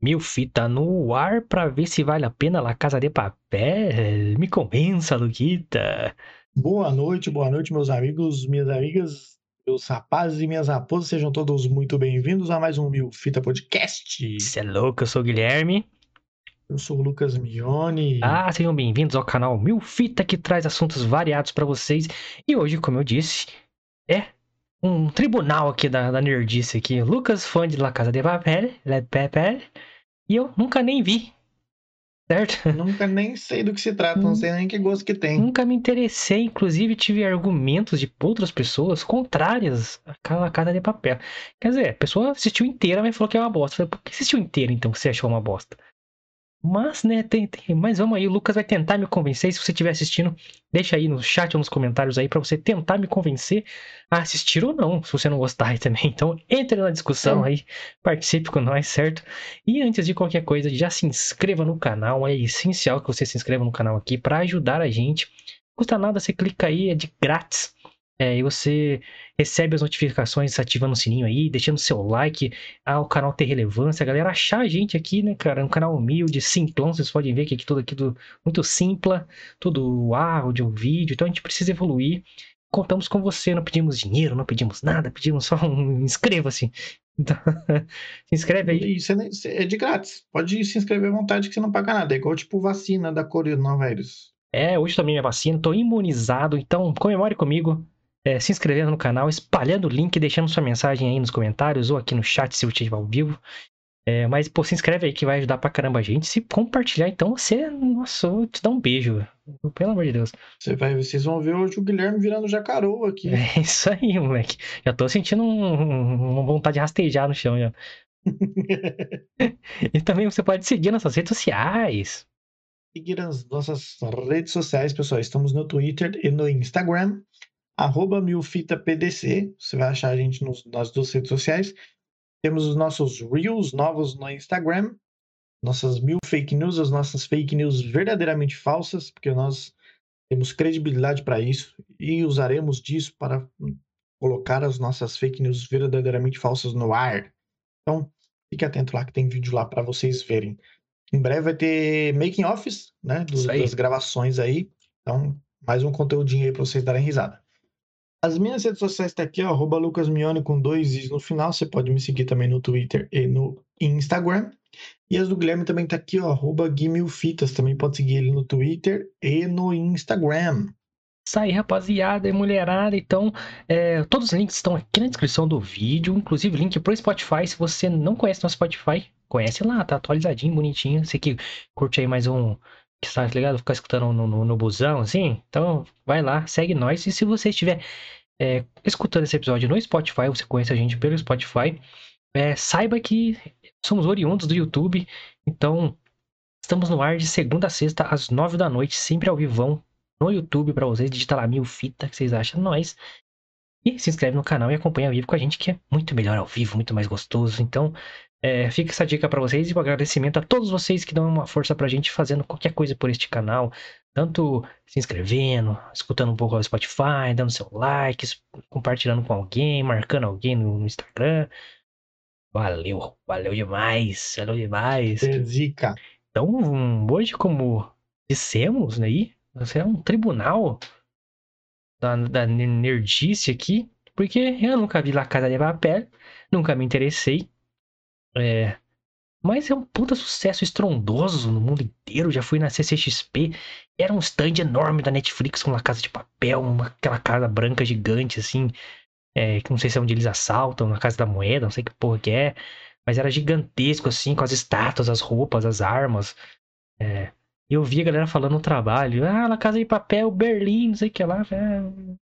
Mil fita no ar pra ver se vale a pena La Casa de Papel. Me convença, Luquita. Boa noite, boa noite, meus amigos, minhas amigas, meus rapazes e minhas raposas. Sejam todos muito bem-vindos a mais um Mil Fita Podcast. Você é louco, eu sou o Guilherme. Eu sou o Lucas Mione. Ah, sejam bem-vindos ao canal Mil Fita que traz assuntos variados pra vocês. E hoje, como eu disse, é um tribunal aqui da, da nerdice aqui. Lucas, fã de La Casa de Papel, Le Papel, e eu nunca nem vi. Certo? Nunca nem sei do que se trata, não sei nem que gosto que tem. Nunca me interessei, inclusive tive argumentos de outras pessoas contrárias à Casa de Papel. Quer dizer, a pessoa assistiu inteira, mas falou que é uma bosta. Eu falei, por que assistiu inteira então que você achou uma bosta? Mas, né, tem, tem, mas vamos aí, o Lucas vai tentar me convencer. Se você estiver assistindo, deixa aí no chat ou nos comentários aí para você tentar me convencer a assistir ou não, se você não gostar aí também. Então, entre na discussão aí, participe com nós, certo? E antes de qualquer coisa, já se inscreva no canal, é essencial que você se inscreva no canal aqui para ajudar a gente. Não custa nada, você clica aí, é de grátis. É, e você recebe as notificações ativando o sininho aí, deixando seu like, ao canal ter relevância, a galera achar a gente aqui, né, cara? Um canal humilde, simplão, vocês podem ver que aqui tudo aqui do, muito simples, tudo áudio, vídeo, então a gente precisa evoluir. Contamos com você, não pedimos dinheiro, não pedimos nada, pedimos só um inscreva-se. Então, se inscreve aí. Isso é de grátis. Pode se inscrever à vontade que você não paga nada. É igual tipo vacina da coronavírus. É, hoje também é vacina, tô imunizado, então comemore comigo é, se inscrevendo no canal, espalhando o link, deixando sua mensagem aí nos comentários ou aqui no chat se você estiver ao vivo. É, mas, pô, se inscreve aí que vai ajudar pra caramba a gente. Se compartilhar, então você, nossa, eu te dar um beijo. Pelo amor de Deus. Você vai, vocês vão ver hoje o Guilherme virando jacarô aqui. É isso aí, moleque. Já tô sentindo um, uma vontade de rastejar no chão já. e também você pode seguir nossas redes sociais. Seguir as nossas redes sociais, pessoal. Estamos no Twitter e no Instagram arroba milfitapdc, você vai achar a gente nos, nas duas redes sociais. Temos os nossos Reels novos no Instagram, nossas mil fake news, as nossas fake news verdadeiramente falsas, porque nós temos credibilidade para isso e usaremos disso para colocar as nossas fake news verdadeiramente falsas no ar. Então, fique atento lá que tem vídeo lá para vocês verem. Em breve vai ter making offs, né, dos, das gravações aí. Então, mais um conteúdinho aí para vocês darem risada. As minhas redes sociais estão tá aqui, ó, arroba lucasmione com dois i's no final. Você pode me seguir também no Twitter e no Instagram. E as do Guilherme também tá aqui, ó, guimilfitas. Também pode seguir ele no Twitter e no Instagram. Isso aí, rapaziada e mulherada. Então, é, todos os links estão aqui na descrição do vídeo. Inclusive, link pro Spotify. Se você não conhece nosso Spotify, conhece lá, tá atualizadinho, bonitinho. Você que curte aí mais um que está ligado? Ficar escutando no, no, no, busão, assim. Então, vai lá, segue nós. E se você estiver é, escutando esse episódio no Spotify, você conhece a gente pelo Spotify, é, saiba que somos oriundos do YouTube. Então, estamos no ar de segunda a sexta, às nove da noite, sempre ao vivão no YouTube para vocês. Digita lá mil fita que vocês acham nós. E se inscreve no canal e acompanha ao vivo com a gente, que é muito melhor ao vivo, muito mais gostoso. Então, é, fica essa dica para vocês e um agradecimento a todos vocês que dão uma força pra gente fazendo qualquer coisa por este canal. Tanto se inscrevendo, escutando um pouco ao Spotify, dando seu like, compartilhando com alguém, marcando alguém no Instagram. Valeu, valeu demais, valeu demais. É zica. Então, hoje, como dissemos aí, você é um tribunal da, da nerdice aqui, porque eu nunca vi La Casa de Papel, nunca me interessei. É, mas é um puta sucesso estrondoso no mundo inteiro. Já fui na CCXP. Era um stand enorme da Netflix com uma casa de papel, uma, aquela casa branca gigante, assim. É, que não sei se é onde eles assaltam, na Casa da Moeda, não sei que porra que é. Mas era gigantesco, assim, com as estátuas, as roupas, as armas. É, eu vi a galera falando no trabalho. Ah, na Casa de Papel, Berlim, não sei o que lá. É...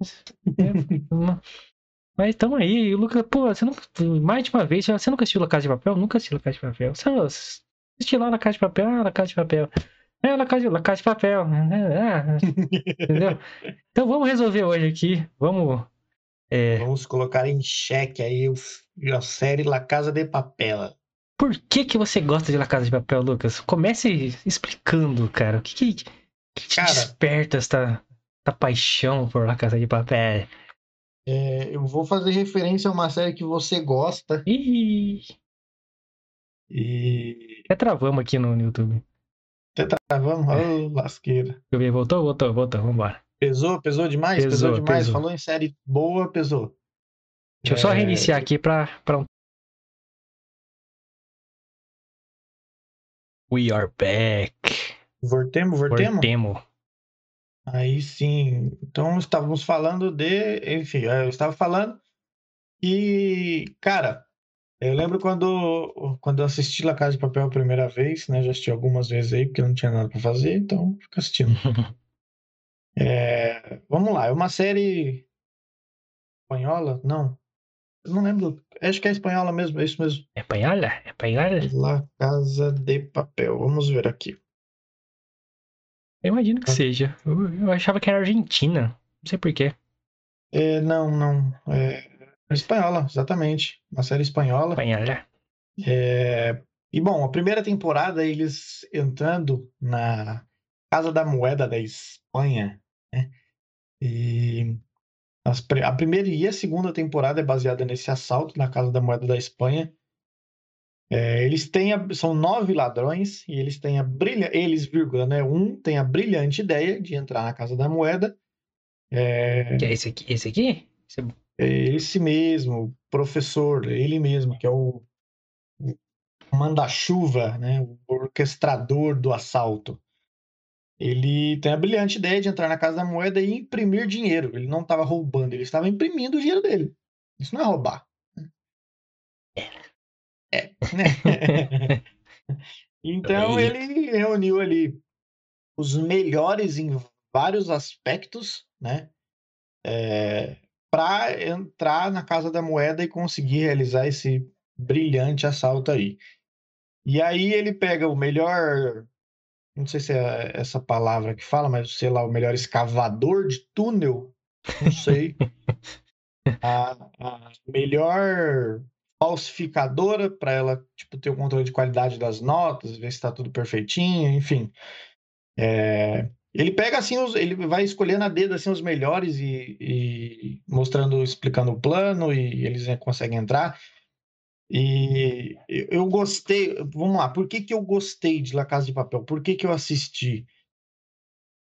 Mas tamo aí, o Lucas, pô, você nunca. Mais de uma vez, você nunca assistiu La Casa de Papel? Nunca assistiu La Casa de Papel. Você assistiu lá na Casa de Papel? Ah, La Casa de Papel. É, La Casa de, La Casa de Papel. É, entendeu? Então vamos resolver hoje aqui. Vamos. É... Vamos colocar em xeque aí a série La Casa de Papel. Por que, que você gosta de La Casa de Papel, Lucas? Comece explicando, cara. O que, que, que cara, desperta esta, esta paixão por La Casa de Papel? É, eu vou fazer referência a uma série que você gosta. Ih. E. Até travamos aqui no, no YouTube. Até travamos, ô lasqueira. Deixa eu ver, voltou, voltou, voltou, vambora. Pesou, pesou demais? Pesou, Pesou, demais? pesou. Falou em série boa, pesou. Deixa eu só É, reiniciar aqui pra, pra um. We are back. Voltemos, voltemos? Voltemos. Aí sim. Então estávamos falando de. Enfim, eu estava falando que, cara, eu lembro quando, quando eu assisti La Casa de Papel a primeira vez, né? Já assisti algumas vezes aí, porque não tinha nada para fazer, então fico assistindo. É, vamos lá, é uma série espanhola? Não. Eu não lembro. Acho que é espanhola mesmo, é isso mesmo. É panhola? É panhola? La Casa de Papel. Vamos ver aqui. Eu imagino que seja. Eu, eu achava que era Argentina. Não sei porquê. É, não, não. É, espanhola, exatamente. Uma série espanhola. Panhola. É, E bom, a primeira temporada, eles entrando na Casa da Moeda da Espanha, né? E a primeira e a segunda temporada é baseada nesse assalto na Casa da Moeda da Espanha. É, eles têm a- são nove ladrões e eles têm a brilha, eles, vírgula, né? Um tem a brilhante ideia de entrar na Casa da Moeda. É, Que é esse aqui? Esse aqui? Esse- é esse mesmo, o professor, ele mesmo, que é o, o manda-chuva, né, o orquestrador do assalto. Ele tem a brilhante ideia de entrar na Casa da Moeda e imprimir dinheiro. Ele não estava roubando, ele estava imprimindo o dinheiro dele. Isso não é roubar. É? Então Aí. ele reuniu ali os melhores em vários aspectos, né? para entrar na Casa da Moeda e conseguir realizar esse brilhante assalto aí. E aí ele pega o melhor, não sei se é essa palavra que fala, mas sei lá, o melhor escavador de túnel, não sei. a, a melhor falsificadora para ela tipo ter o controle de qualidade das notas, ver se está tudo perfeitinho, enfim. É, ele pega assim, os, ele vai escolhendo a dedo assim os melhores e, e mostrando, explicando o plano e eles né, conseguem entrar. E eu gostei, vamos lá, por que que eu gostei de La Casa de Papel? Por que que eu assisti?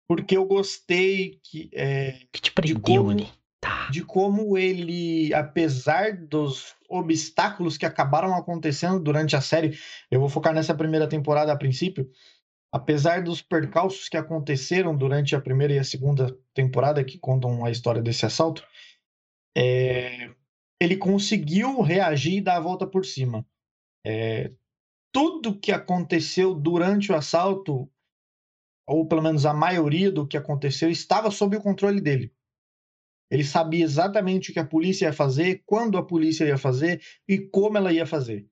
Porque eu gostei que, é, que te prendeu como- ali. Tá. de como ele, apesar dos obstáculos que acabaram acontecendo durante a série, eu vou focar nessa primeira temporada a princípio, apesar dos percalços que aconteceram durante a primeira e a segunda temporada, que contam a história desse assalto, é, ele conseguiu reagir e dar a volta por cima. É, tudo que aconteceu durante o assalto, ou pelo menos a maioria do que aconteceu, estava sob o controle dele. Ele sabia exatamente o que a polícia ia fazer, quando a polícia ia fazer e como ela ia fazer.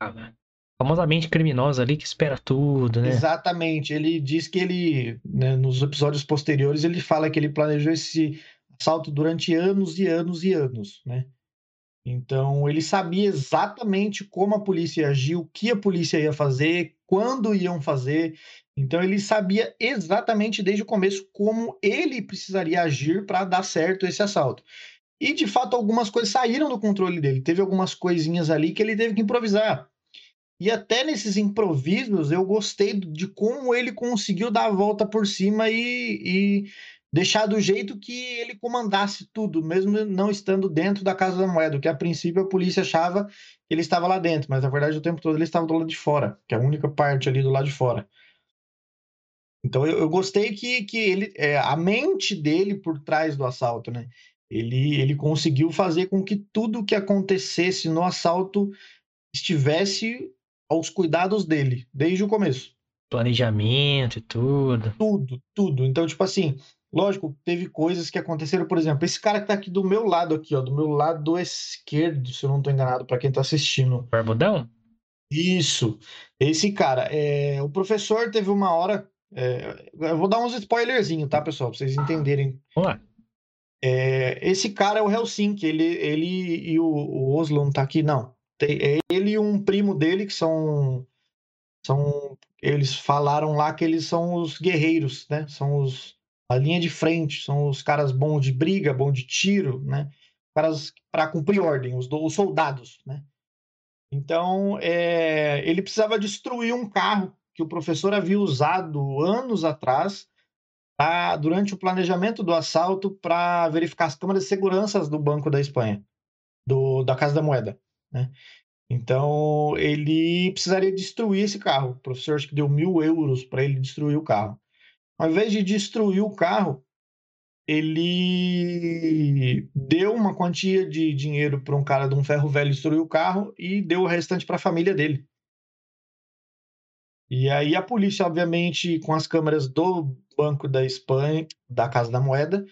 Ah, Famosamente criminosa ali que espera tudo, né? Exatamente. Ele diz que ele, né, nos episódios posteriores, ele fala que ele planejou esse assalto durante anos e anos e anos, né? Então, ele sabia exatamente como a polícia ia agir, o que a polícia ia fazer, quando iam fazer. Então, ele sabia exatamente desde o começo como ele precisaria agir para dar certo esse assalto. E, de fato, algumas coisas saíram do controle dele. Teve algumas coisinhas ali que ele teve que improvisar. E até nesses improvisos eu gostei de como ele conseguiu dar a volta por cima e, e deixar do jeito que ele comandasse tudo, mesmo não estando dentro da Casa da Moeda, que a princípio a polícia achava que ele estava lá dentro, mas na verdade o tempo todo ele estava do lado de fora, que é a única parte ali do lado de fora. Então eu, eu gostei que, que ele, é, a mente dele por trás do assalto, né? Ele, ele conseguiu fazer com que tudo que acontecesse no assalto estivesse aos cuidados dele, desde o começo. Planejamento e tudo. Tudo, tudo. Então, tipo assim, lógico, teve coisas que aconteceram, por exemplo, esse cara que tá aqui do meu lado aqui, ó, do meu lado esquerdo, se eu não tô enganado, para quem tá assistindo. Barbudão? Isso. Esse cara, é, o professor teve uma hora, é, eu vou dar uns spoilerzinhos, tá, pessoal, pra vocês entenderem. Vamos lá. É, esse cara é o Helsinki, ele, ele e o, o Oslo não tá aqui, não. Tem, é ele e um primo dele que são são eles falaram lá que eles são os guerreiros, né? São os a linha de frente, são os caras bons de briga, bons de tiro, né? Caras para cumprir ordem, os, os soldados, né? Então, é, ele precisava destruir um carro que o professor havia usado anos atrás pra, durante o planejamento do assalto para verificar as câmeras de segurança do Banco da Espanha, do, da Casa da Moeda. Né? Então, ele precisaria destruir esse carro. O professor acho que deu mil euros para ele destruir o carro. Ao invés de destruir o carro, ele deu uma quantia de dinheiro para um cara de um ferro velho destruir o carro e deu o restante para a família dele. E aí a polícia, obviamente, com as câmeras do Banco da Espanha, da Casa da Moeda,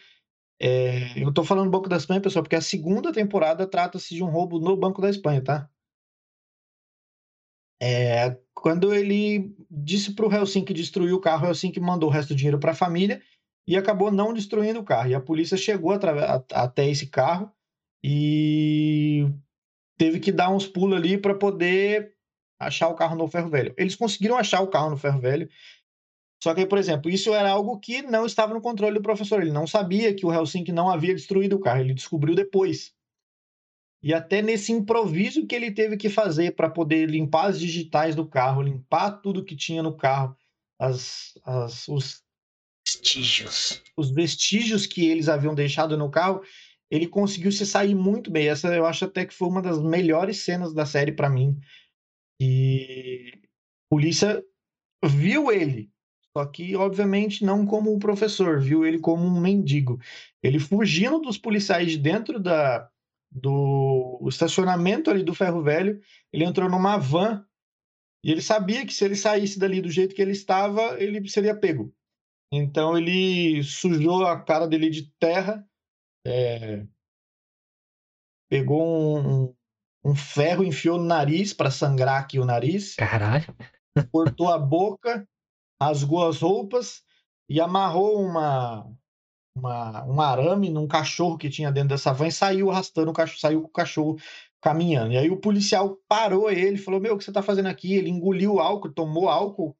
é... eu estou falando Banco da Espanha, pessoal, porque a segunda temporada trata-se de um roubo no Banco da Espanha, tá? É... Quando ele disse para o Helsinki destruir o carro, o Helsinki mandou o resto do dinheiro para a família e acabou não destruindo o carro. E a polícia chegou até esse carro e teve que dar uns pulos ali para poder achar o carro no ferro velho. Eles conseguiram achar o carro no ferro velho. Só que, por exemplo, isso era algo que não estava no controle do professor. Ele não sabia que o Helsinki não havia destruído o carro. Ele descobriu depois. E até nesse improviso que ele teve que fazer para poder limpar as digitais do carro, limpar tudo que tinha no carro, as, as, os vestígios. Os vestígios que eles haviam deixado no carro, ele conseguiu se sair muito bem. Essa eu acho até que foi uma das melhores cenas da série para mim. E a polícia viu ele, só que obviamente não como um professor, viu ele como um mendigo. Ele fugindo dos policiais de dentro da, do estacionamento ali do ferro velho, ele entrou numa van e ele sabia que se ele saísse dali do jeito que ele estava, ele seria pego. Então ele sujou a cara dele de terra, é, pegou um, um, ferro, enfiou no nariz para sangrar aqui o nariz. Caralho. Cortou a boca, rasgou as roupas e amarrou uma, uma, um arame num cachorro que tinha dentro dessa van e saiu arrastando o cachorro, saiu com o cachorro caminhando. E aí o policial parou ele, falou: Meu, o que você está fazendo aqui? Ele engoliu álcool, tomou álcool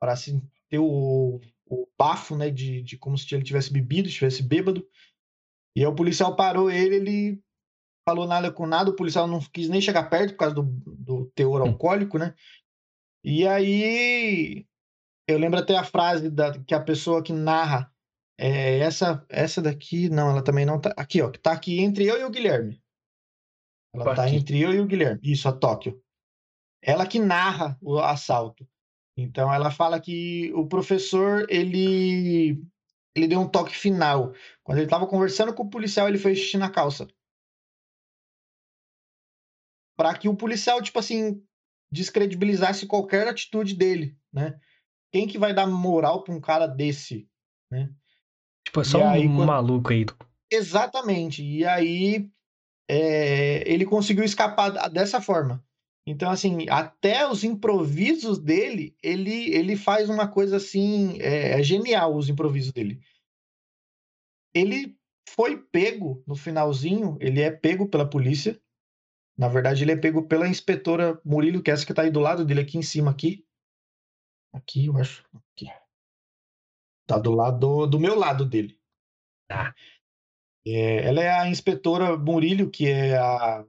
para assim, ter o o bafo, né, de, de como se ele tivesse bebido, estivesse bêbado. E aí o policial parou ele, ele falou nada com nada, o policial não quis nem chegar perto por causa do, do teor hum. alcoólico, né? E aí eu lembro até a frase da, que a pessoa que narra é, essa essa daqui, não, ela também não tá aqui, ó, que tá aqui entre eu e o Guilherme. Ela tá entre eu e o Guilherme. Isso, a Tóquio. Ela que narra o assalto. Então ela fala que o professor ele ele deu um toque final. Quando ele estava conversando com o policial, ele fez xixi na calça. Para que o policial, tipo assim, descredibilizasse qualquer atitude dele, né? Quem que vai dar moral para um cara desse, né? Tipo, é só aí, um quando... maluco aí. Exatamente. E aí é... ele conseguiu escapar dessa forma. Então, assim, até os improvisos dele, ele, ele faz uma coisa assim, é, é genial os improvisos dele. Ele foi pego no finalzinho, ele é pego pela polícia. Na verdade, ele é pego pela inspetora Murilo, que é essa que tá aí do lado dele, aqui em cima, aqui. Aqui, eu acho. Aqui. Tá do lado do meu lado dele. Tá. É, ela é a inspetora Murilo, que é a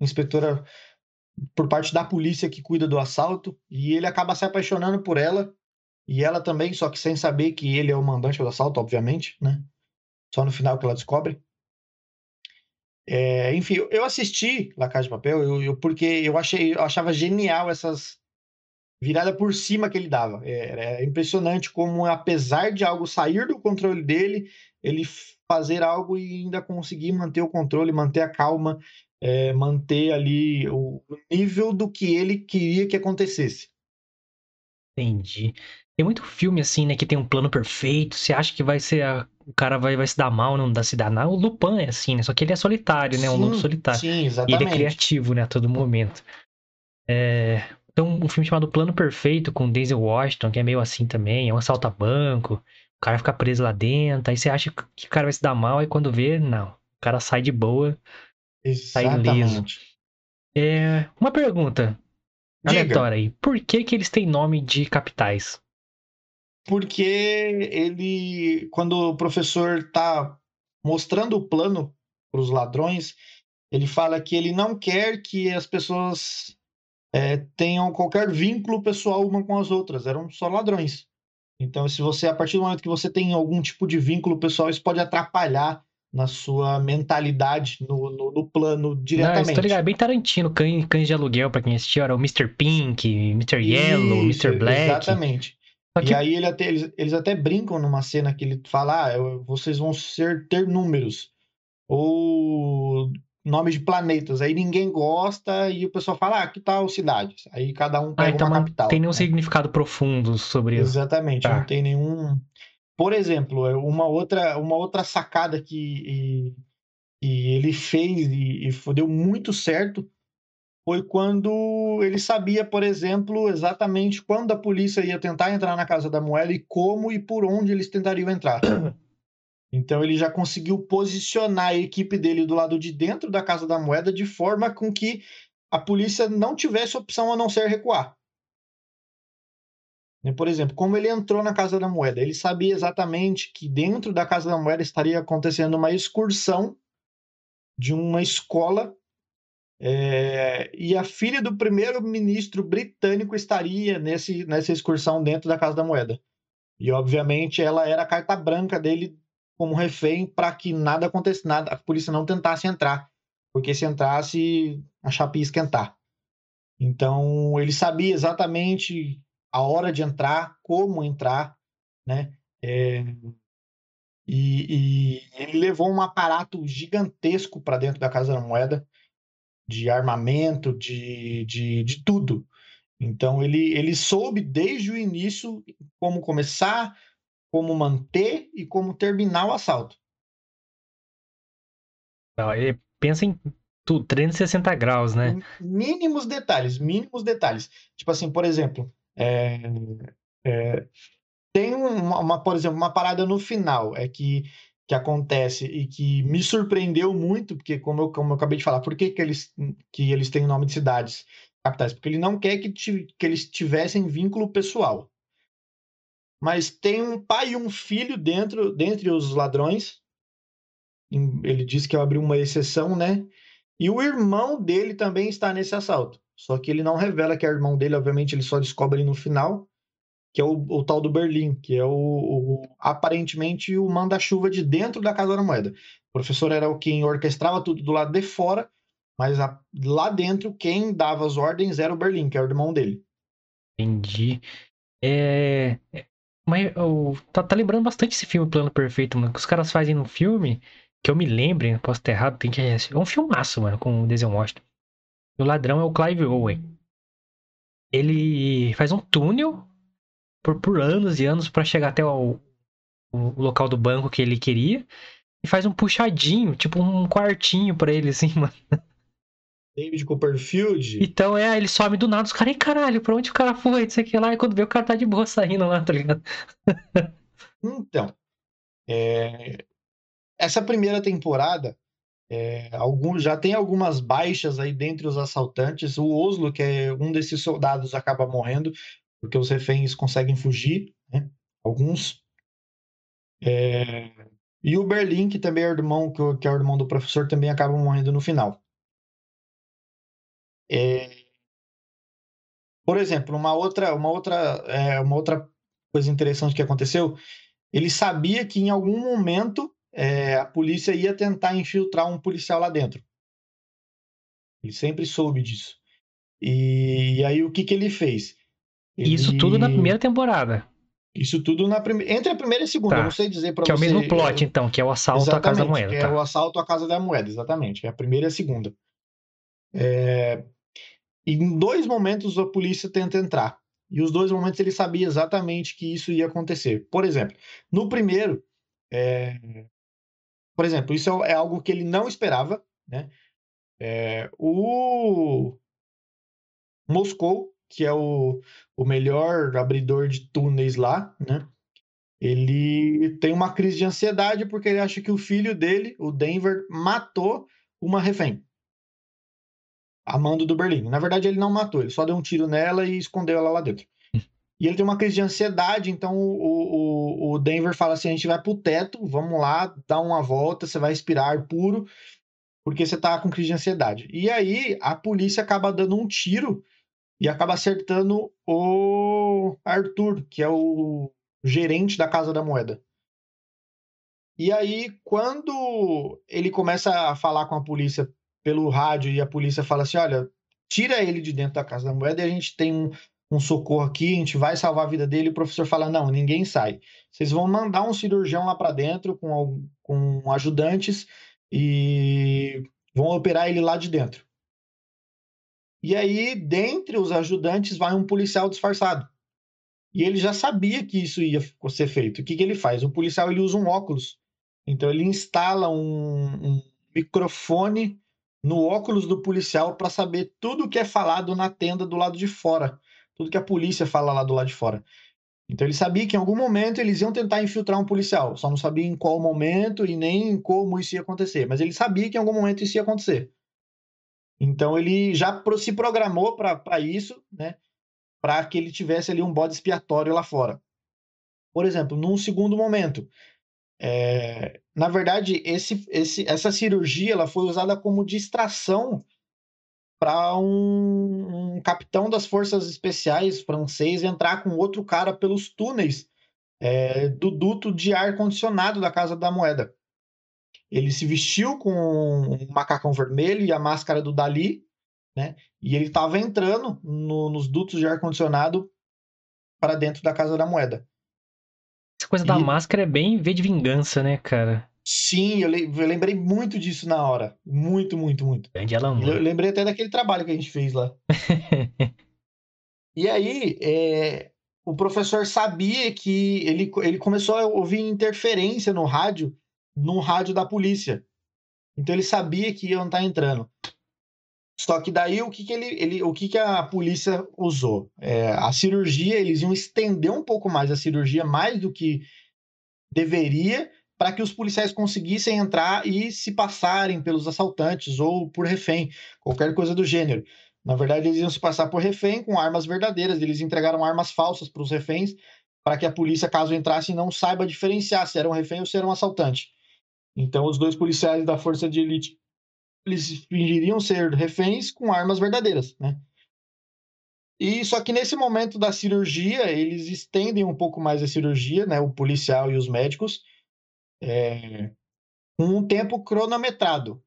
inspetora por parte da polícia que cuida do assalto e ele acaba se apaixonando por ela e ela também, só que sem saber que ele é o mandante do assalto, obviamente, né? Só no final que ela descobre. É, enfim, eu assisti La Casa de Papel eu, eu, porque eu achei, eu achava genial essas virada por cima que ele dava. É, é impressionante como, apesar de algo sair do controle dele, ele fazer algo e ainda conseguir manter o controle, manter a calma é, manter ali o nível do que ele queria que acontecesse. Entendi. Tem muito filme assim, né, que tem um plano perfeito. Você acha que vai ser a... o cara vai, vai se dar mal, não dá se dar nada. O Lupin é assim, né? Só que ele é solitário, né? Sim, um lobo solitário. Sim, exatamente. E ele é criativo, né, a todo momento. É... Tem um filme chamado Plano Perfeito com Denzel Washington, que é meio assim também, é um assalto a banco. O cara fica preso lá dentro, aí você acha que o cara vai se dar mal, e quando vê, não. O cara sai de boa Exatamente. É, uma pergunta aleatória aí. Por que, que eles têm nome de capitais? Porque ele, quando o professor está mostrando o plano para os ladrões, ele fala que ele não quer que as pessoas é, tenham qualquer vínculo pessoal uma com as outras, eram só ladrões. Então, se você, a partir do momento que você tem algum tipo de vínculo pessoal, isso pode atrapalhar na sua mentalidade, no, no, no plano diretamente. Não, ligado, é bem Tarantino, cães, cães de aluguel, pra quem assistiu, era o Mr. Pink, Mr. Yellow, isso, Mr. Black. Exatamente. Que... E aí ele até, eles, eles até brincam numa cena que ele fala, ah, vocês vão ser, ter números. Ou nomes de planetas. Aí ninguém gosta e o pessoal fala, ah, que tal cidades? Aí cada um pega ah, então uma capital. Tem nenhum né? significado profundo sobre isso. Exatamente, tá. não tem nenhum. Por exemplo, é uma outra, uma outra sacada que, e, e ele fez e, e deu muito certo foi quando ele sabia, por exemplo, exatamente quando a polícia ia tentar entrar na Casa da Moeda e como e por onde eles tentariam entrar. Então ele já conseguiu posicionar a equipe dele do lado de dentro da Casa da Moeda de forma com que a polícia não tivesse opção a não ser recuar. Por exemplo, como ele entrou na Casa da Moeda, ele sabia exatamente que dentro da Casa da Moeda estaria acontecendo uma excursão de uma escola é, e a filha do primeiro-ministro britânico estaria nesse, nessa excursão dentro da Casa da Moeda. E, obviamente, ela era a carta branca dele como refém para que nada acontecesse, nada, a polícia não tentasse entrar, porque se entrasse, a chapa ia esquentar. Então, ele sabia exatamente a hora de entrar, como entrar, né? É... E, e, ele levou um aparato gigantesco para dentro da Casa da Moeda, de armamento, de, de, de tudo. Então, ele, ele soube desde o início como começar, como manter e como terminar o assalto. pensa em tudo, 360 graus, né? Mínimos detalhes, mínimos detalhes. Tipo assim, por exemplo, é, é, tem uma, uma, por exemplo, uma parada no final, é que, que acontece e que me surpreendeu muito, porque como eu, como eu acabei de falar, por que, que, eles, que eles têm nome de cidades capitais? Porque ele não quer que, que eles tivessem vínculo pessoal mas tem um pai e um filho dentro dentre os ladrões. Ele disse que eu abri uma exceção, né? E o irmão dele também está nesse assalto. Só que ele não revela que é irmão dele, obviamente ele só descobre no final, que é o, o tal do Berlim, que é o, o aparentemente o manda-chuva de dentro da Casa da Moeda. O professor era o quem orquestrava tudo do lado de fora, mas a, lá dentro quem dava as ordens era o Berlim, que é o irmão dele. Entendi. É, mas eu, tá, tá, lembrando bastante esse filme Plano Perfeito, mano. Que os caras fazem no filme, que eu me lembre, posso estar errado, tem que. É um filmaço, mano, com o Denzel Washington. O ladrão é o Clive Owen. Ele faz um túnel por, por anos e anos para chegar até o, o, local do banco que ele queria. E faz um puxadinho, tipo um quartinho para ele, assim, mano. David Copperfield. Então é, ele some do nada, os caras, caralho, pra onde o cara foi? Isso aqui lá, e quando vê o cara tá de boa saindo lá, tá ligado? então, é... essa primeira temporada, é, algum, já tem algumas baixas aí dentre os assaltantes. O Oslo, que é um desses soldados, acaba morrendo, porque os reféns conseguem fugir, né? Alguns. É... E o Berlim, que também é o irmão, que é o irmão do professor, também acaba morrendo no final. É... Por exemplo, uma outra, uma, outra, é, uma outra coisa interessante que aconteceu, ele sabia que em algum momento é, a polícia ia tentar infiltrar um policial lá dentro. Ele sempre soube disso. E, e aí o que, que ele fez? Ele... Isso tudo na primeira temporada. Isso tudo na primeira. Entre a primeira e a segunda, tá. não sei dizer para você. Que é o mesmo plot, então, que é o assalto exatamente, à Casa da Moeda. É tá. é o assalto à Casa da Moeda, exatamente. É a primeira e a segunda. É... Em dois momentos a polícia tenta entrar. E os dois momentos ele sabia exatamente que isso ia acontecer. Por exemplo, no primeiro, é... por exemplo, isso é, é algo que ele não esperava, né? É... o Moscou, que é o, o melhor abridor de túneis lá, né? Ele tem uma crise de ansiedade porque ele acha que o filho dele, o Denver, matou uma refém a mando do Berlim. Na verdade, ele não matou, ele só deu um tiro nela e escondeu ela lá dentro. E ele tem uma crise de ansiedade, então o, o, o Denver fala assim: a gente vai pro teto, vamos lá, dá uma volta, você vai respirar ar puro. porque você tá com crise de ansiedade. E aí a polícia acaba dando um tiro e acaba acertando o Arthur, que é o gerente da Casa da Moeda. E aí, quando ele começa a falar com a polícia pelo rádio e a polícia fala assim: olha, tira ele de dentro da Casa da Moeda e a gente tem um, um socorro aqui, a gente vai salvar a vida dele. E o professor fala: não, ninguém sai. Vocês vão mandar um cirurgião lá para dentro com, com ajudantes e vão operar ele lá de dentro. E aí, dentre os ajudantes, vai um policial disfarçado. E ele já sabia que isso ia ser feito. O que, que ele faz? O policial ele usa um óculos. Então ele instala um, um microfone no óculos do policial para saber tudo o que é falado na tenda do lado de fora. Tudo que a polícia fala lá do lado de fora. Então ele sabia que em algum momento eles iam tentar infiltrar um policial. Só não sabia em qual momento e nem como isso ia acontecer. Mas ele sabia que em algum momento isso ia acontecer. Então ele já se programou para isso, né? Para que ele tivesse ali um bode expiatório lá fora. Por exemplo, num segundo momento, é, na verdade, esse, esse, essa cirurgia ela foi usada como distração para um, um, capitão das forças especiais francês entrar com outro cara pelos túneis é, do duto de ar condicionado da Casa da Moeda. Ele se vestiu com um macacão vermelho e a máscara do Dali, né? E ele estava entrando no, nos dutos de ar-condicionado para dentro da Casa da Moeda. Essa coisa e... da máscara é bem V de vingança, né, cara? Sim, eu, le eu, lembrei muito disso na hora. Muito, muito, muito. Grande Alan Eu lembrei até daquele trabalho que a gente fez lá. e aí, é, o professor sabia que ele, ele começou a ouvir interferência no rádio no rádio da polícia. Então ele sabia que iam estar entrando. Só que daí o que, que ele, ele o que, que a polícia usou? É, a cirurgia, eles iam estender um pouco mais a cirurgia, mais do que deveria, para que os policiais conseguissem entrar e se passarem pelos assaltantes ou por refém, qualquer coisa do gênero. Na verdade, eles iam se passar por refém com armas verdadeiras, eles entregaram armas falsas para os reféns, para que a polícia, caso entrasse, não saiba diferenciar se era um refém ou se era um assaltante. Então, os dois policiais da força de elite eles fingiriam ser reféns com armas verdadeiras, né? E só que nesse momento da cirurgia, eles estendem um pouco mais a cirurgia, né? O policial e os médicos, é, um tempo cronometrado.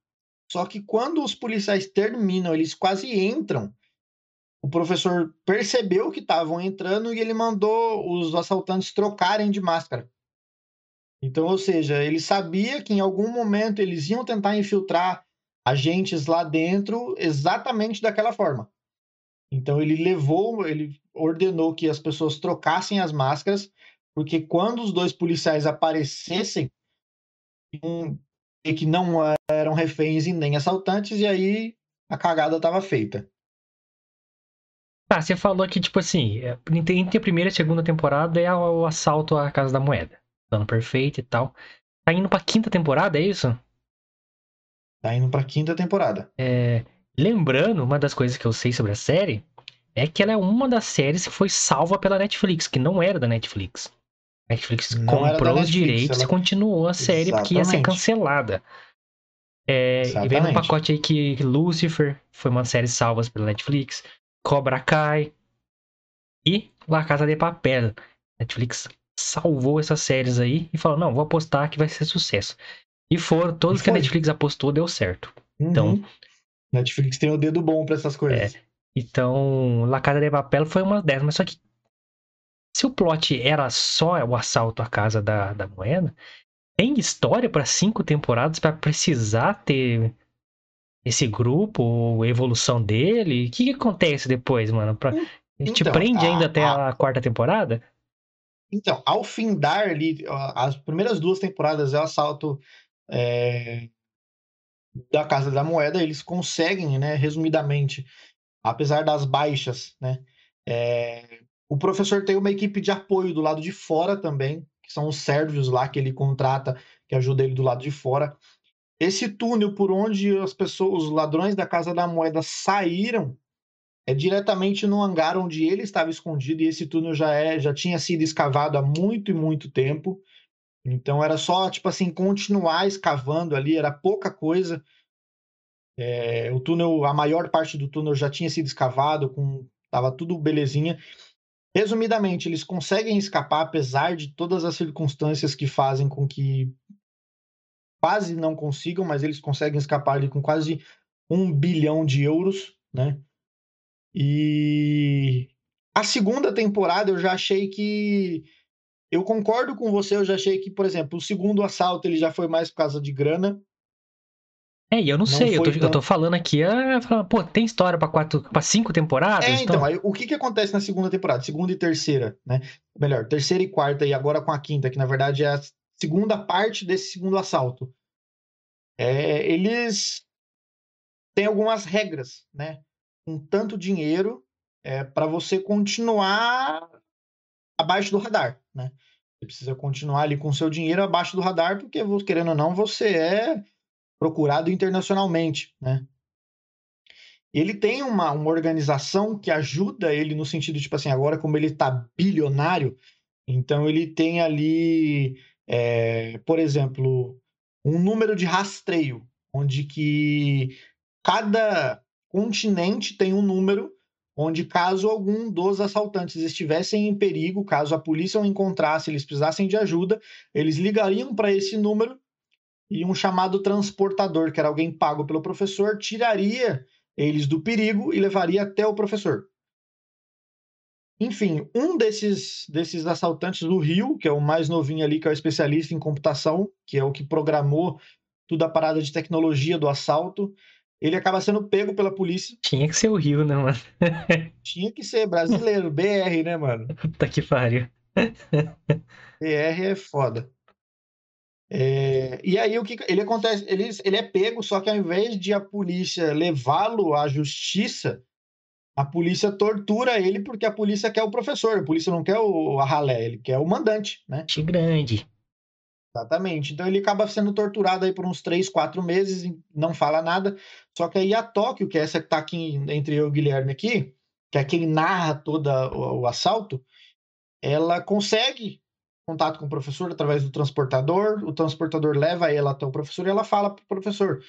Só que quando os policiais terminam, eles quase entram. O professor percebeu que estavam entrando e ele mandou os assaltantes trocarem de máscara. Então, ou seja, ele sabia que em algum momento eles iam tentar infiltrar agentes lá dentro exatamente daquela forma. Então ele levou, ele ordenou que as pessoas trocassem as máscaras, porque quando os dois policiais aparecessem, e que não eram reféns e nem assaltantes, e aí a cagada estava feita. Tá, você falou que, tipo assim, é, entre a primeira e a segunda temporada é o assalto à Casa da Moeda plano perfeito e tal. Tá indo pra quinta temporada, é isso? Tá indo pra quinta temporada. É, lembrando, uma das coisas que eu sei sobre a série é que ela é uma das séries que foi salva pela Netflix, que não era da Netflix. A Netflix não comprou os direitos ela... e continuou a série Exatamente. porque ia ser cancelada. É, e vem um pacote aí que Lucifer foi uma série salva pela Netflix, Cobra Kai e La Casa de Papel. Netflix salvou essas séries aí e falou: não, vou apostar que vai ser sucesso. E foram, todos e que a Netflix apostou deu certo. Uhum. Então. Netflix tem o dedo bom para essas coisas. É, então, La Casa de Papel foi uma dessas, mas só que se o plot era só o assalto à casa da, da moeda, tem história para cinco temporadas para precisar ter esse grupo, evolução dele? O que, que acontece depois, mano? Pra... A gente então, prende ainda a, até a... a quarta temporada? Então, ao findar ali, as primeiras duas temporadas é o assalto é, da Casa da Moeda, eles conseguem, né, resumidamente, apesar das baixas, né, é, o professor tem uma equipe de apoio do lado de fora também, que são os sérvios lá que ele contrata, que ajuda ele do lado de fora. Esse túnel por onde as pessoas, os ladrões da Casa da Moeda saíram, é diretamente no hangar onde ele estava escondido e esse túnel já é já tinha sido escavado há muito e muito tempo. Então era só tipo assim continuar escavando ali, era pouca coisa É, o túnel, a maior parte do túnel já tinha sido escavado, com tava tudo belezinha. Resumidamente, eles conseguem escapar apesar de todas as circunstâncias que fazem com que quase não consigam, mas eles conseguem escapar ali com quase um bilhão de euros, né? E a segunda temporada eu já achei que eu concordo com você, eu já achei que, por exemplo, o segundo assalto ele já foi mais por causa de grana. É, e eu não, não sei, eu tô, tão... eu tô, falando aqui, ah, pô, tem história pra, quatro, pra cinco temporadas? É, então, então aí, o que que acontece na segunda temporada? Segunda e terceira, né? Melhor, terceira e quarta, e agora com a quinta, que na verdade é a segunda parte desse segundo assalto. É, eles têm algumas regras, né? Com tanto dinheiro é, para você continuar abaixo do radar, né? Você precisa continuar ali com seu dinheiro abaixo do radar, porque, querendo ou não, você é procurado internacionalmente, né? Ele tem uma, uma organização que ajuda ele no sentido, tipo assim, agora como ele está bilionário, então ele tem ali, é, por exemplo, um número de rastreio, onde que cada continente tem um número onde caso algum dos assaltantes estivessem em perigo, caso a polícia o encontrasse, eles precisassem de ajuda, eles ligariam para esse número e um chamado transportador, que era alguém pago pelo professor, tiraria eles do perigo e levaria até o professor. Enfim, um desses, desses assaltantes do Rio, que é o mais novinho ali, que é o especialista em computação, que é o que programou toda a parada de tecnologia do assalto, ele acaba sendo pego pela polícia. Tinha que ser o Rio, né, mano? Tinha que ser brasileiro, BR, né, mano? Puta que pariu. BR é foda. É, e aí o que ele acontece? Ele, ele é pego, só que ao invés de a polícia levá-lo à justiça, a polícia tortura ele porque a polícia quer o professor, a polícia não quer o a ralé, ele quer o mandante, né? Que grande. Exatamente. Então ele acaba sendo torturado aí por uns três, quatro meses, não fala nada. Só que aí a Tóquio, que é essa que tá aqui entre eu e o Guilherme aqui, que é quem narra todo o, o assalto, ela consegue contato com o professor através do transportador, o transportador leva ela até o professor e ela fala para o professor: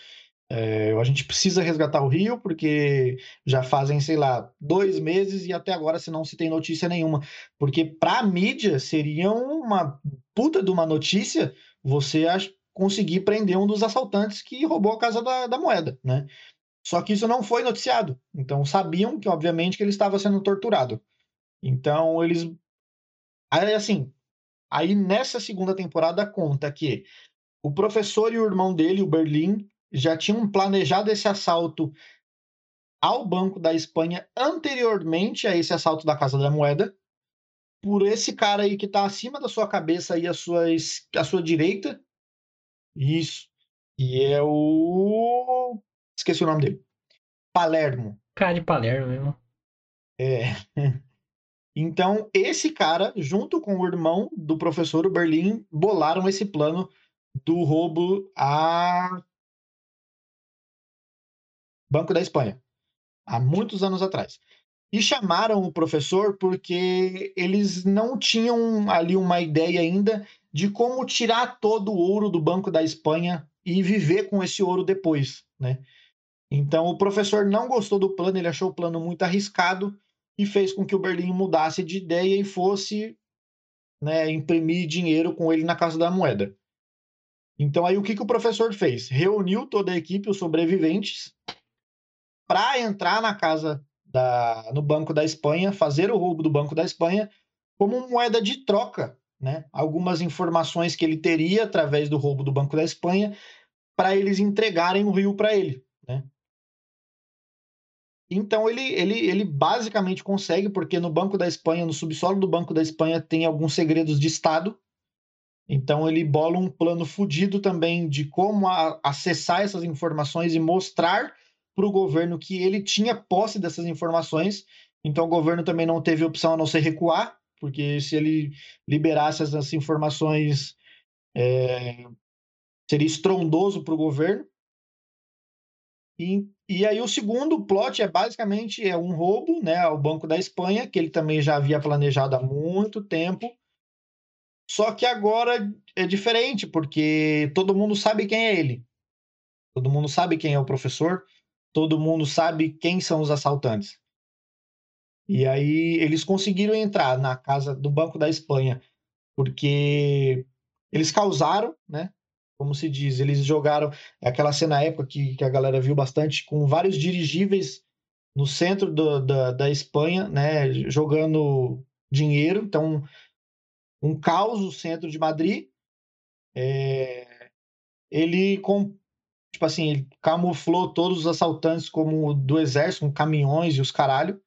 é, a gente precisa resgatar o Rio, porque já fazem, sei lá, dois meses e até agora se não se tem notícia nenhuma. Porque para a mídia seria uma puta de uma notícia você conseguir prender um dos assaltantes que roubou a casa da, da moeda, né? Só que isso não foi noticiado. Então sabiam que, obviamente, que ele estava sendo torturado. Então eles. Aí, assim, aí nessa segunda temporada conta que o professor e o irmão dele, o Berlim, já tinham planejado esse assalto ao Banco da Espanha anteriormente a esse assalto da Casa da Moeda, por esse cara aí que está acima da sua cabeça e a sua, a sua direita. Isso. E é o. Esqueci o nome dele. Palermo. Cara de Palermo mesmo. É. Então, esse cara, junto com o irmão do professor, Berlim, bolaram esse plano do roubo a Banco da Espanha, há muitos anos atrás. E chamaram o professor porque eles não tinham ali uma ideia ainda de como tirar todo o ouro do Banco da Espanha e viver com esse ouro depois, né? Então o professor não gostou do plano, ele achou o plano muito arriscado e fez com que o Berlim mudasse de ideia e fosse né, imprimir dinheiro com ele na Casa da Moeda. Então aí o que, que o professor fez? Reuniu toda a equipe, os sobreviventes, para entrar na casa da, no Banco da Espanha, fazer o roubo do Banco da Espanha como moeda de troca, né? Algumas informações que ele teria através do roubo do Banco da Espanha para eles entregarem o rio para ele, né? Então ele, ele, ele basicamente consegue, porque no Banco da Espanha, no subsolo do Banco da Espanha, tem alguns segredos de Estado. Então ele bola um plano fudido também de como a, acessar essas informações e mostrar para o governo que ele tinha posse dessas informações, então o governo também não teve opção a não ser recuar, porque se ele liberasse essas informações, é, seria estrondoso para o governo. E, e aí o segundo plot é basicamente é um roubo né, ao Banco da Espanha, que ele também já havia planejado há muito tempo. Só que agora é diferente, porque todo mundo sabe quem é ele. Todo mundo sabe quem é o professor, todo mundo sabe quem são os assaltantes. E aí eles conseguiram entrar na casa do Banco da Espanha, porque eles causaram, né? Como se diz, eles jogaram aquela cena época que, que a galera viu bastante, com vários dirigíveis no centro do, da, da Espanha, né? Jogando dinheiro. Então, um caos no centro de Madrid. É, ele com, tipo assim, ele camuflou todos os assaltantes como do exército, com caminhões e os caralho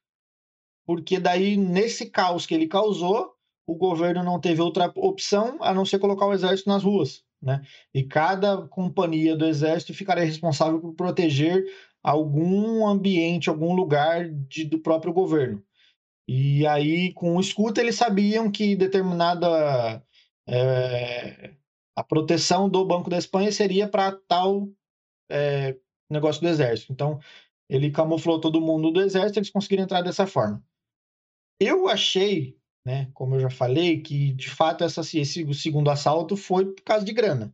porque daí, nesse caos que ele causou, o governo não teve outra opção a não ser colocar o exército nas ruas. Né? E cada companhia do exército ficaria responsável por proteger algum ambiente, algum lugar de, do próprio governo. E aí, com o escuta, eles sabiam que determinada é, a proteção do Banco da Espanha seria para tal é, negócio do exército. Então, ele camuflou todo mundo do exército, eles conseguiram entrar dessa forma. Eu achei, né, como eu já falei, que de fato essa, esse segundo assalto foi por causa de grana.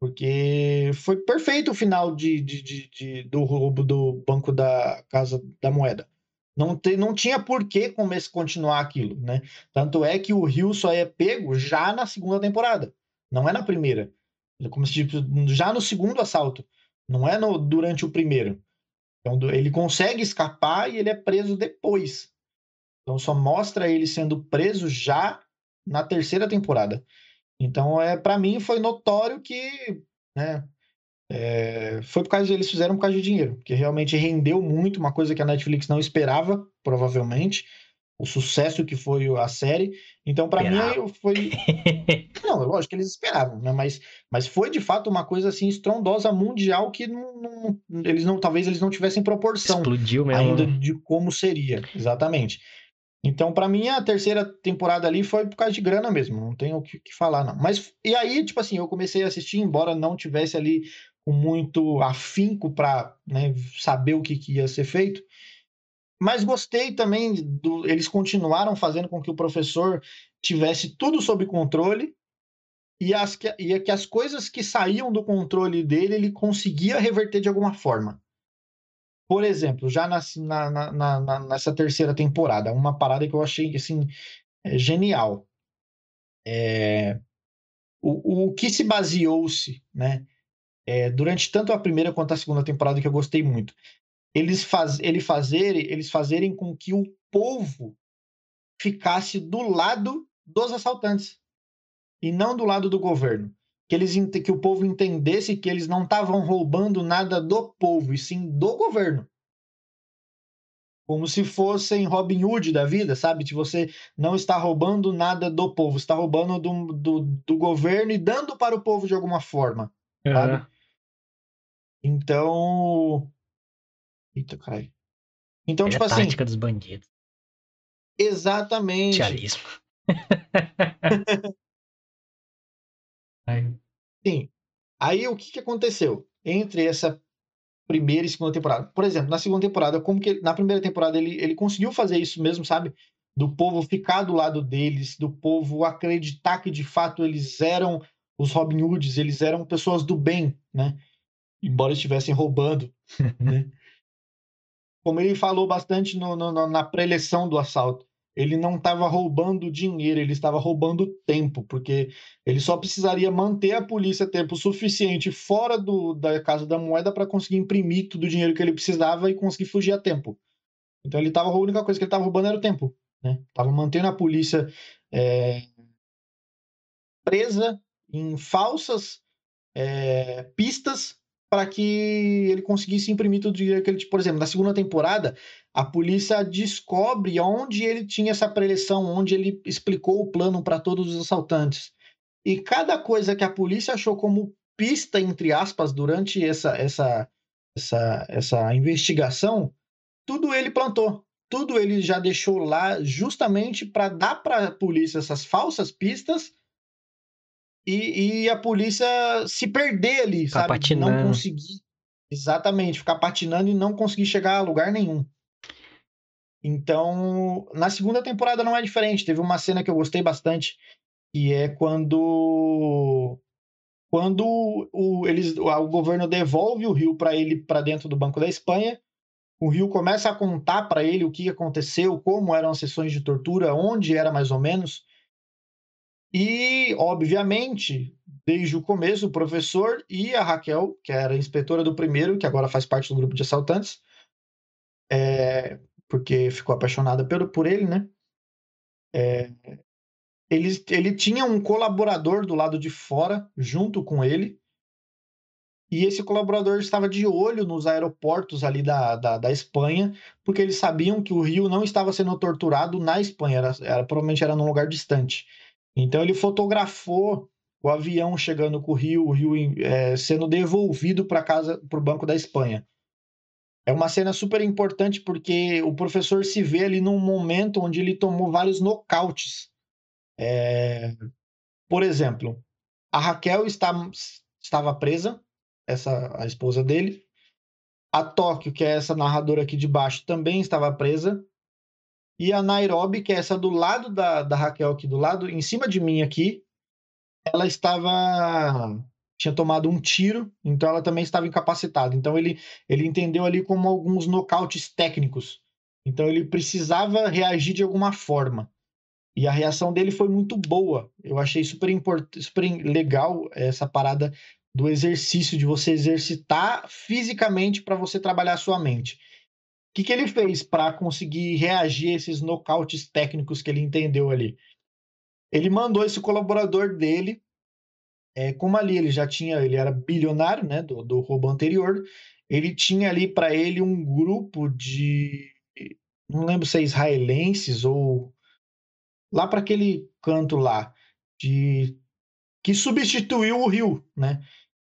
Porque foi perfeito o final de, de, de, de do roubo do Banco da Casa da Moeda. Não, te, não tinha por que começar, continuar aquilo, né? Tanto é que o Rio só é pego já na segunda temporada, não é na primeira. Como se, tipo, já no segundo assalto, não é no, durante o primeiro. Então, ele consegue escapar e ele é preso depois. Então só mostra ele sendo preso já na terceira temporada. Então, é para mim foi notório que, né, é, foi por causa eles fizeram por causa de dinheiro, porque realmente rendeu muito, uma coisa que a Netflix não esperava, provavelmente, o sucesso que foi a série. Então, para mim, foi. não, lógico que eles esperavam, né? Mas, mas foi de fato uma coisa assim estrondosa mundial que não, não, eles não, talvez eles não tivessem proporção Explodiu mesmo. ainda né? de como seria, exatamente. Então, para mim, a terceira temporada ali foi por causa de grana mesmo, não tenho o que, que, falar, não. Mas, e aí, tipo assim, eu comecei a assistir, embora não tivesse ali com muito afinco para né, saber o que, que, ia ser feito, mas gostei também, do, eles continuaram fazendo com que o professor tivesse tudo sob controle e, as, e que as coisas que saíam do controle dele, ele conseguia reverter de alguma forma. Por exemplo, já na, na, na, nessa terceira temporada, uma parada que eu achei assim, é, genial. É, o, o que se baseou-se, né? É, durante tanto a primeira quanto a segunda temporada, que eu gostei muito, eles, faz, ele fazer, eles fazerem com que o povo ficasse do lado dos assaltantes e não do lado do governo que eles que o povo entendesse que eles não estavam roubando nada do povo, e sim do governo. Como se fossem Robin Hood da vida, sabe? Que você não está roubando nada do povo, está roubando do, do, do governo e dando para o povo de alguma forma. Uhum. Então. Eita, caralho. Então, é tipo a assim. tática dos bandidos. Exatamente. Tialismo. Sim. Aí o que, que aconteceu entre essa primeira e segunda temporada? Por exemplo, na segunda temporada, como que na primeira temporada ele, ele conseguiu fazer isso mesmo, sabe? Do povo ficar do lado deles, do povo acreditar que de fato eles eram os Robin Hoods, eles eram pessoas do bem, né? Embora estivessem roubando, né? Como ele falou bastante no, no, na pré-eleição do assalto ele não estava roubando dinheiro, ele estava roubando tempo, porque ele só precisaria manter a polícia tempo suficiente fora do, da Casa da Moeda para conseguir imprimir todo o dinheiro que ele precisava e conseguir fugir a tempo. Então ele tava, a única coisa que ele estava roubando era o tempo. Né? Tava mantendo a polícia é, presa em falsas é, pistas para que ele conseguisse imprimir todo o dinheiro que ele, por exemplo, na segunda temporada, a polícia descobre onde ele tinha essa preleção, onde ele explicou o plano para todos os assaltantes. E cada coisa que a polícia achou como pista entre aspas durante essa essa essa essa investigação, tudo ele plantou. Tudo ele já deixou lá justamente para dar para a polícia essas falsas pistas e, e a polícia se perder ali, Ficar sabe? patinando. Não conseguir. Exatamente, ficar patinando e não conseguir chegar a lugar nenhum. Então, na segunda temporada não é diferente. Teve uma cena que eu gostei bastante, que é quando quando o, eles, o governo devolve o rio para ele para dentro do Banco da Espanha, o rio começa a contar para ele o que aconteceu, como eram as sessões de tortura, onde era mais ou menos. E, obviamente, desde o começo, o professor e a Raquel, que era inspetora do primeiro, que agora faz parte do grupo de assaltantes, é, porque ficou apaixonada por, por ele, né? É, ele, ele tinha um colaborador do lado de fora, junto com ele, e esse colaborador estava de olho nos aeroportos ali da, da, da, Espanha, porque eles sabiam que o Rio não estava sendo torturado na Espanha, era, era, provavelmente era num lugar distante. Então ele fotografou o avião chegando com o Rio, o Rio é, sendo devolvido para casa, para o Banco da Espanha. É uma cena super importante porque o professor se vê ali num momento onde ele tomou vários nocautes. É... Por exemplo, a Raquel está, estava presa, essa a esposa dele. A Tóquio, que é essa narradora aqui de baixo, também estava presa. E a Nairobi, que é essa do lado da, da Raquel aqui do lado, em cima de mim aqui, ela estava tinha tomado um tiro, então ela também estava incapacitada. Então ele, ele entendeu ali como alguns nocautes técnicos. Então ele precisava reagir de alguma forma. E a reação dele foi muito boa. Eu achei super, import... super legal essa parada do exercício, de você exercitar fisicamente para você trabalhar a sua mente. Que, que ele fez para conseguir reagir a esses nocautes técnicos que ele entendeu ali? Ele mandou esse colaborador dele é, como ali ele já tinha, ele era bilionário, né, do, do roubo anterior, ele tinha ali para ele um grupo de, não lembro se é israelenses ou lá para aquele canto lá, de que substituiu o Rio, né?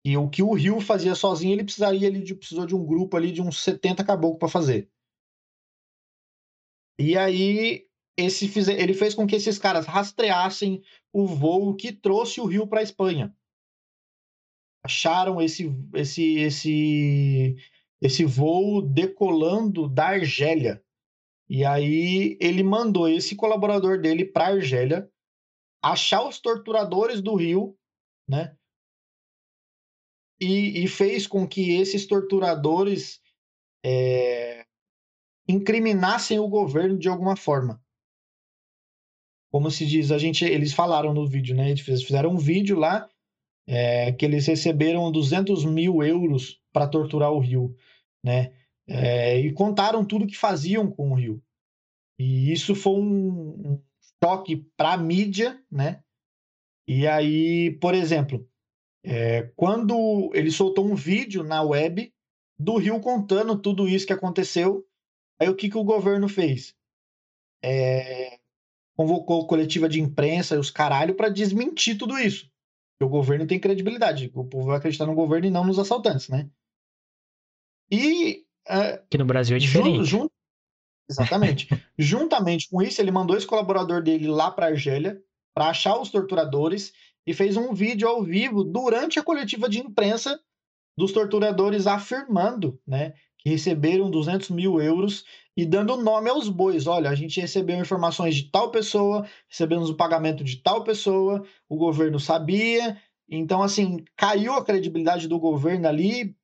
E o que o Rio fazia sozinho, ele precisaria de precisou de um grupo ali de uns 70 caboclos para fazer. E aí esse ele fez com que esses caras rastreassem o voo que trouxe o rio para a Espanha. Acharam esse, esse, esse, esse voo decolando da Argélia. E aí ele mandou esse colaborador dele para Argélia achar os torturadores do rio, né? E, e fez com que esses torturadores é, incriminassem o governo de alguma forma como se diz, a gente, eles falaram no vídeo, né? Eles fizeram um vídeo lá é, que eles receberam 200 mil euros para torturar o Rio, né? É, e contaram tudo que faziam com o Rio. E isso foi um, um choque para a mídia, né? E aí, por exemplo, é, quando ele soltou um vídeo na web do Rio contando tudo isso que aconteceu, aí o que, que o governo fez? É, convocou coletiva de imprensa e os caralho para desmentir tudo isso. Porque o governo tem credibilidade. O povo vai acreditar no governo e não nos assaltantes, né? E. Uh, que no Brasil é diferente. Exatamente. Juntamente com isso, ele mandou esse colaborador dele lá para Argélia para achar os torturadores e fez um vídeo ao vivo durante a coletiva de imprensa dos torturadores afirmando né, que receberam 200 mil euros e dando nome aos bois. Olha, a gente recebeu informações de tal pessoa, recebemos o pagamento de tal pessoa, o governo sabia. Então, assim, caiu a credibilidade do governo ali,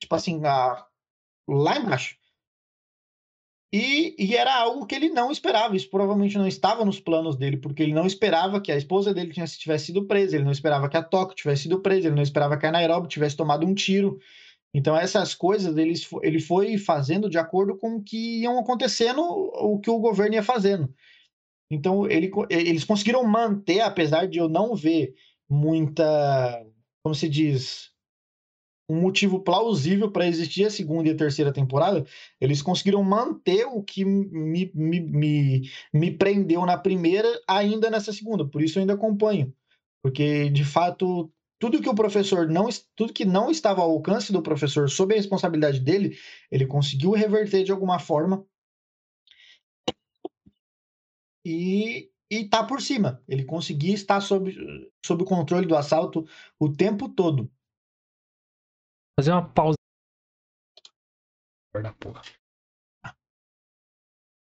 tipo assim, a... lá embaixo. E, e, era algo que ele não esperava. Isso provavelmente não estava nos planos dele, porque ele não esperava que a esposa dele tivesse sido presa, ele não esperava que a Tóquio tivesse sido presa, ele não esperava que a Nairobi tivesse tomado um tiro. Então, essas coisas ele, ele foi fazendo de acordo com o que iam acontecendo, o que o governo ia fazendo. Então, ele, eles conseguiram manter, apesar de eu não ver muita, como se diz, um motivo plausível para existir a segunda e a terceira temporada, eles conseguiram manter o que me, me, me, me prendeu na primeira ainda nessa segunda. Por isso eu ainda acompanho. Porque, de fato, tudo que o professor não tudo que não estava ao alcance do professor sob a responsabilidade dele, ele conseguiu reverter de alguma forma e e tá por cima. Ele conseguia estar sob, sob o controle do assalto o tempo todo. Fazer uma pausa. Da porra.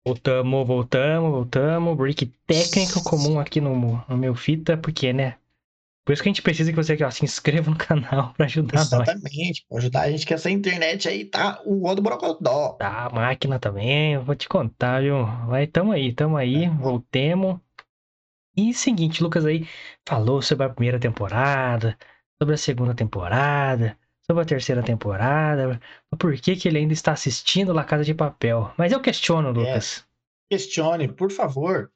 Voltamos, voltamos, voltamos. Break técnico comum aqui no, no meu fita, porque, né? Por isso que a gente precisa que você aqui, ó, se inscreva no canal pra ajudar nós. Exatamente, pra ajudar a gente que essa internet aí tá o ó do Brocodó. Tá, a máquina também, eu vou te contar, viu? Vai, tamo aí, tamo aí, voltemos. E seguinte, Lucas aí falou sobre a primeira temporada, sobre a segunda temporada, sobre a terceira temporada, por que, que ele ainda está assistindo La Casa de Papel. Mas eu questiono, Lucas. Questione, por favor.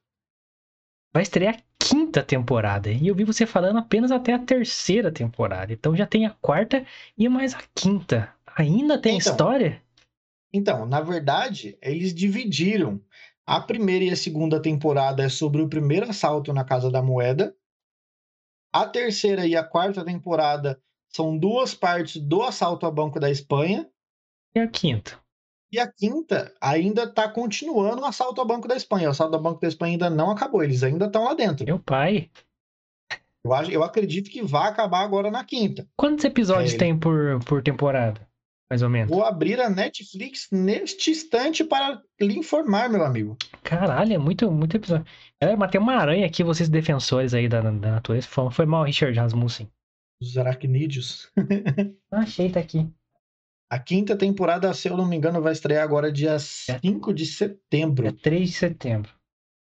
Vai estrear a quinta temporada. E eu vi você falando apenas até a terceira temporada. Então já tem a quarta e mais a quinta. Ainda tem Então. história? Então, na verdade, eles dividiram. A primeira e a segunda temporada é sobre o primeiro assalto na Casa da Moeda. A terceira e a quarta temporada são duas partes do assalto ao Banco da Espanha. E a quinta? E a quinta ainda está continuando o assalto ao Banco da Espanha. O assalto ao Banco da Espanha ainda não acabou, eles ainda estão lá dentro. Meu pai. Eu, acho, eu acredito que vai acabar agora na quinta. Quantos episódios É, tem por, por temporada? Mais ou menos. Vou abrir a Netflix neste instante para lhe informar, meu amigo. Caralho, é muito, muito episódio. Galera, mas tem uma aranha aqui, vocês defensores aí da, da natureza. Foi, foi mal, Richard Rasmussen. Os aracnídeos. Achei, tá aqui. A quinta temporada, se eu não me engano, vai estrear agora dia 5 de setembro. É 3 de setembro.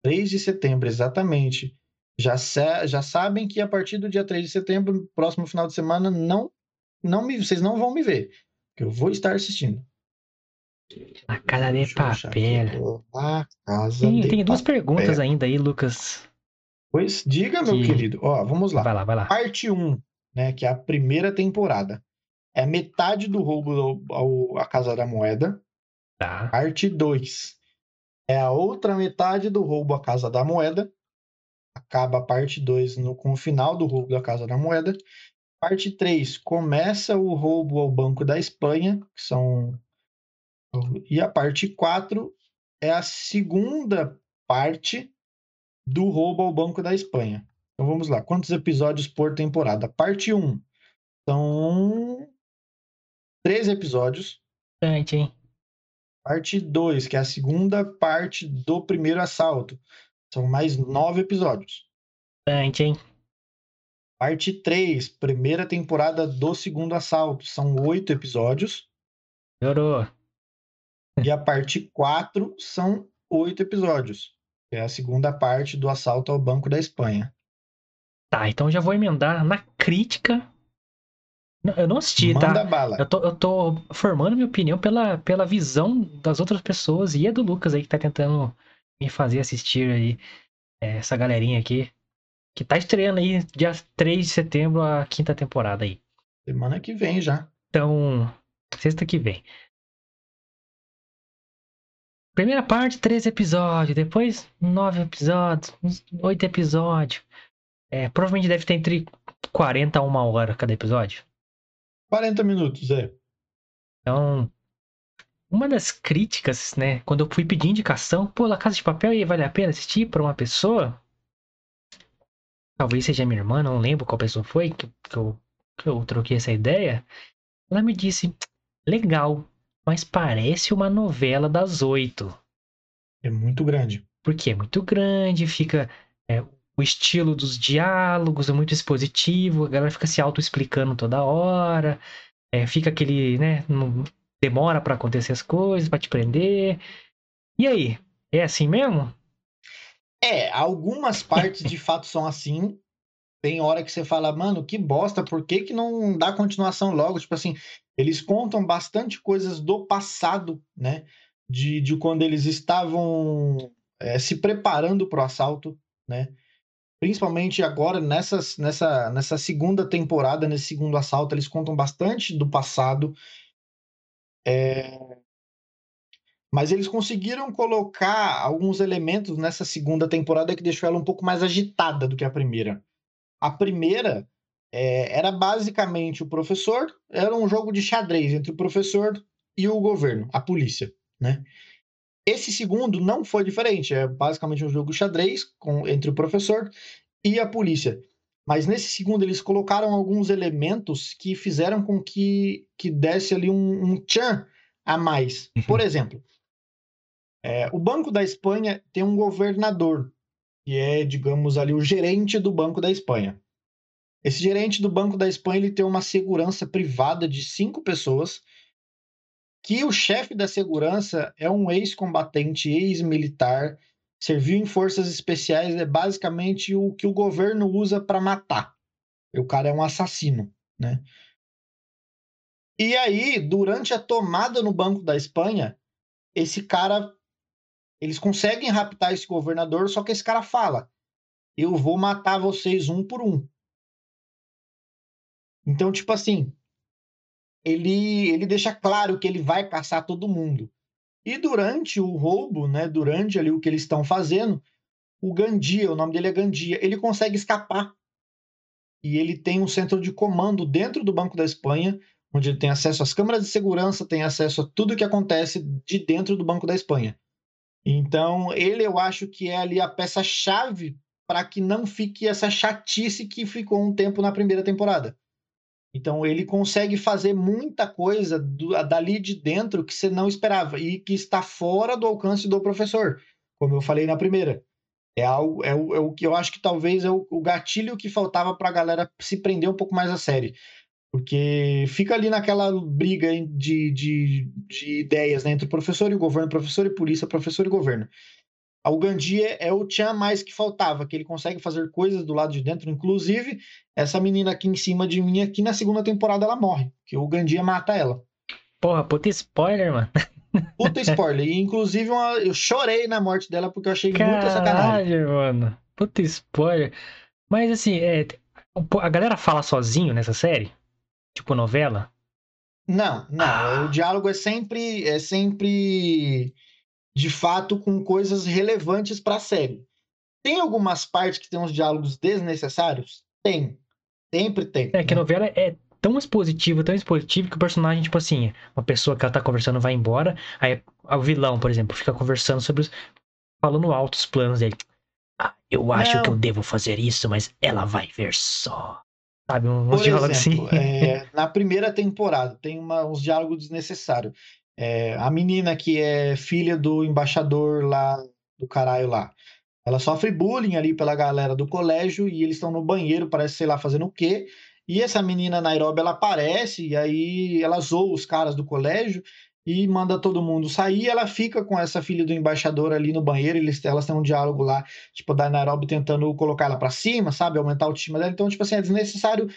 3 de setembro, exatamente. Já, sa- já sabem que a partir do dia 3 de setembro, próximo final de semana, não, não me, vocês não vão me ver. Que eu vou estar assistindo. A casa de papel. A casa Tem, de tem duas papel. perguntas ainda aí, Lucas. Pois diga, meu Que- querido. Ó, vamos lá. Vai lá, vai lá. Parte 1, né, que é a primeira temporada. É metade do roubo ao, à Casa da Moeda. Tá. Parte 2 é a outra metade do roubo à Casa da Moeda. Acaba a parte 2 no, com o final do roubo da Casa da Moeda. Parte 3 começa o roubo ao Banco da Espanha, que são. E a parte 4 é a segunda parte do roubo ao Banco da Espanha. Então vamos lá. Quantos episódios por temporada? Parte 1 são 13 episódios. Bastante, hein? Parte 2, que é a segunda parte do primeiro assalto. São mais nove episódios. Bastante, hein? Parte 3, primeira temporada do segundo assalto. São oito episódios. Melhorou. E a parte 4 são oito episódios. Que é a segunda parte do assalto ao Banco da Espanha. Tá, então já vou emendar na crítica. Eu não assisti, Manda tá? bala. Eu tô, eu tô formando minha opinião pela, pela visão das outras pessoas e é do Lucas aí que tá tentando me fazer assistir aí é, essa galerinha aqui. Que tá estreando aí dia 3 de setembro a quinta temporada aí. Semana que vem já. Então, sexta que vem. Primeira parte, três episódios. Depois, nove episódios. Oito episódios. É, provavelmente deve ter entre 40 a uma hora cada episódio. 40 minutos, é. Então, uma das críticas, né? Quando eu fui pedir indicação, pô, La Casa de Papel aí vale a pena assistir pra uma pessoa? Talvez seja minha irmã, não lembro qual pessoa foi que, que, eu, que eu troquei essa ideia. Ela me disse, legal, mas parece uma novela das oito. É muito grande. Porque é muito grande, fica. é, o estilo dos diálogos é muito expositivo, a galera fica se auto-explicando toda hora, é, fica aquele, né? não- demora pra acontecer as coisas, pra te prender. E aí? É assim mesmo? É, algumas partes de fato são assim. Tem hora que você fala, mano, que bosta, por que, que não dá continuação logo? Tipo assim, eles contam bastante coisas do passado, né? De, de quando eles estavam é, se preparando para o assalto, né? Principalmente agora, nessa, nessa segunda temporada, nesse segundo assalto, eles contam bastante do passado. É, Mas eles conseguiram colocar alguns elementos nessa segunda temporada que deixou ela um pouco mais agitada do que a primeira. A primeira é, era basicamente o professor, era um jogo de xadrez entre o professor e o governo, a polícia, né? Esse segundo não foi diferente, é basicamente um jogo xadrez com, entre o professor e a polícia. Mas nesse segundo eles colocaram alguns elementos que fizeram com que, que desse ali um, um tchan a mais. Por exemplo, é, o Banco da Espanha tem um governador, que é, digamos ali, o gerente do Banco da Espanha. Esse gerente do Banco da Espanha ele tem uma segurança privada de cinco pessoas, que o chefe da segurança é um ex-combatente, ex-militar, serviu em forças especiais, é basicamente o que o governo usa para matar. O cara é um assassino, né? E aí, durante a tomada no Banco da Espanha, esse cara eles conseguem raptar esse governador, só que esse cara fala: "Eu vou matar vocês um por um". Então, tipo assim, ele, ele deixa claro que ele vai caçar todo mundo. E durante o roubo, né, durante ali o que eles estão fazendo, o Gandia, o nome dele é Gandia, ele consegue escapar. E ele tem um centro de comando dentro do Banco da Espanha, onde ele tem acesso às câmeras de segurança, tem acesso a tudo que acontece de dentro do Banco da Espanha. Então, ele eu acho que é ali a peça-chave para que não fique essa chatice que ficou um tempo na primeira temporada. Então ele consegue fazer muita coisa do, dali de dentro que você não esperava e que está fora do alcance do professor, como eu falei na primeira. É, algo, é, o, é o que eu acho que talvez é o, o gatilho que faltava para a galera se prender um pouco mais a série. Porque fica ali naquela briga de, de, de ideias né, entre o professor e o governo, professor e polícia, professor e governo. O Gandhi é, é o Tchan mais que faltava, que ele consegue fazer coisas do lado de dentro. Inclusive, essa menina aqui em cima de mim, aqui na segunda temporada, ela morre. Que o Gandia mata ela. Porra, puta spoiler, mano. Puta spoiler. E, inclusive, uma, eu chorei na morte dela porque eu achei Caralho, muita sacanagem. mano. Puta spoiler. Mas, assim, é, a galera fala sozinho nessa série? Tipo novela? Não, não. Ah. O diálogo é sempre, é sempre de fato com coisas relevantes para a série. Tem algumas partes que tem uns diálogos desnecessários? Tem. Sempre tem. É que a né? novela é tão expositivo, tão expositivo que o personagem, tipo assim, uma pessoa que ela tá conversando vai embora, aí o vilão, por exemplo, fica conversando sobre os. falando alto os planos dele. Ah, eu acho Não. que eu devo fazer isso, mas ela vai ver só. Sabe, uns por diálogos exemplo, assim. É, na primeira temporada tem uma, uns diálogos desnecessários. É, a menina que é filha do embaixador lá do caralho lá. Ela sofre bullying ali pela galera do colégio e eles estão no banheiro, parece, sei lá, fazendo o quê. E essa menina Nairobi, ela aparece e aí ela zoa os caras do colégio e manda todo mundo sair. Ela fica com essa filha do embaixador ali no banheiro. Eles, elas têm um diálogo lá, tipo, da Nairobi tentando colocar ela para cima, sabe? Aumentar o time dela. Então, tipo assim, é desnecessário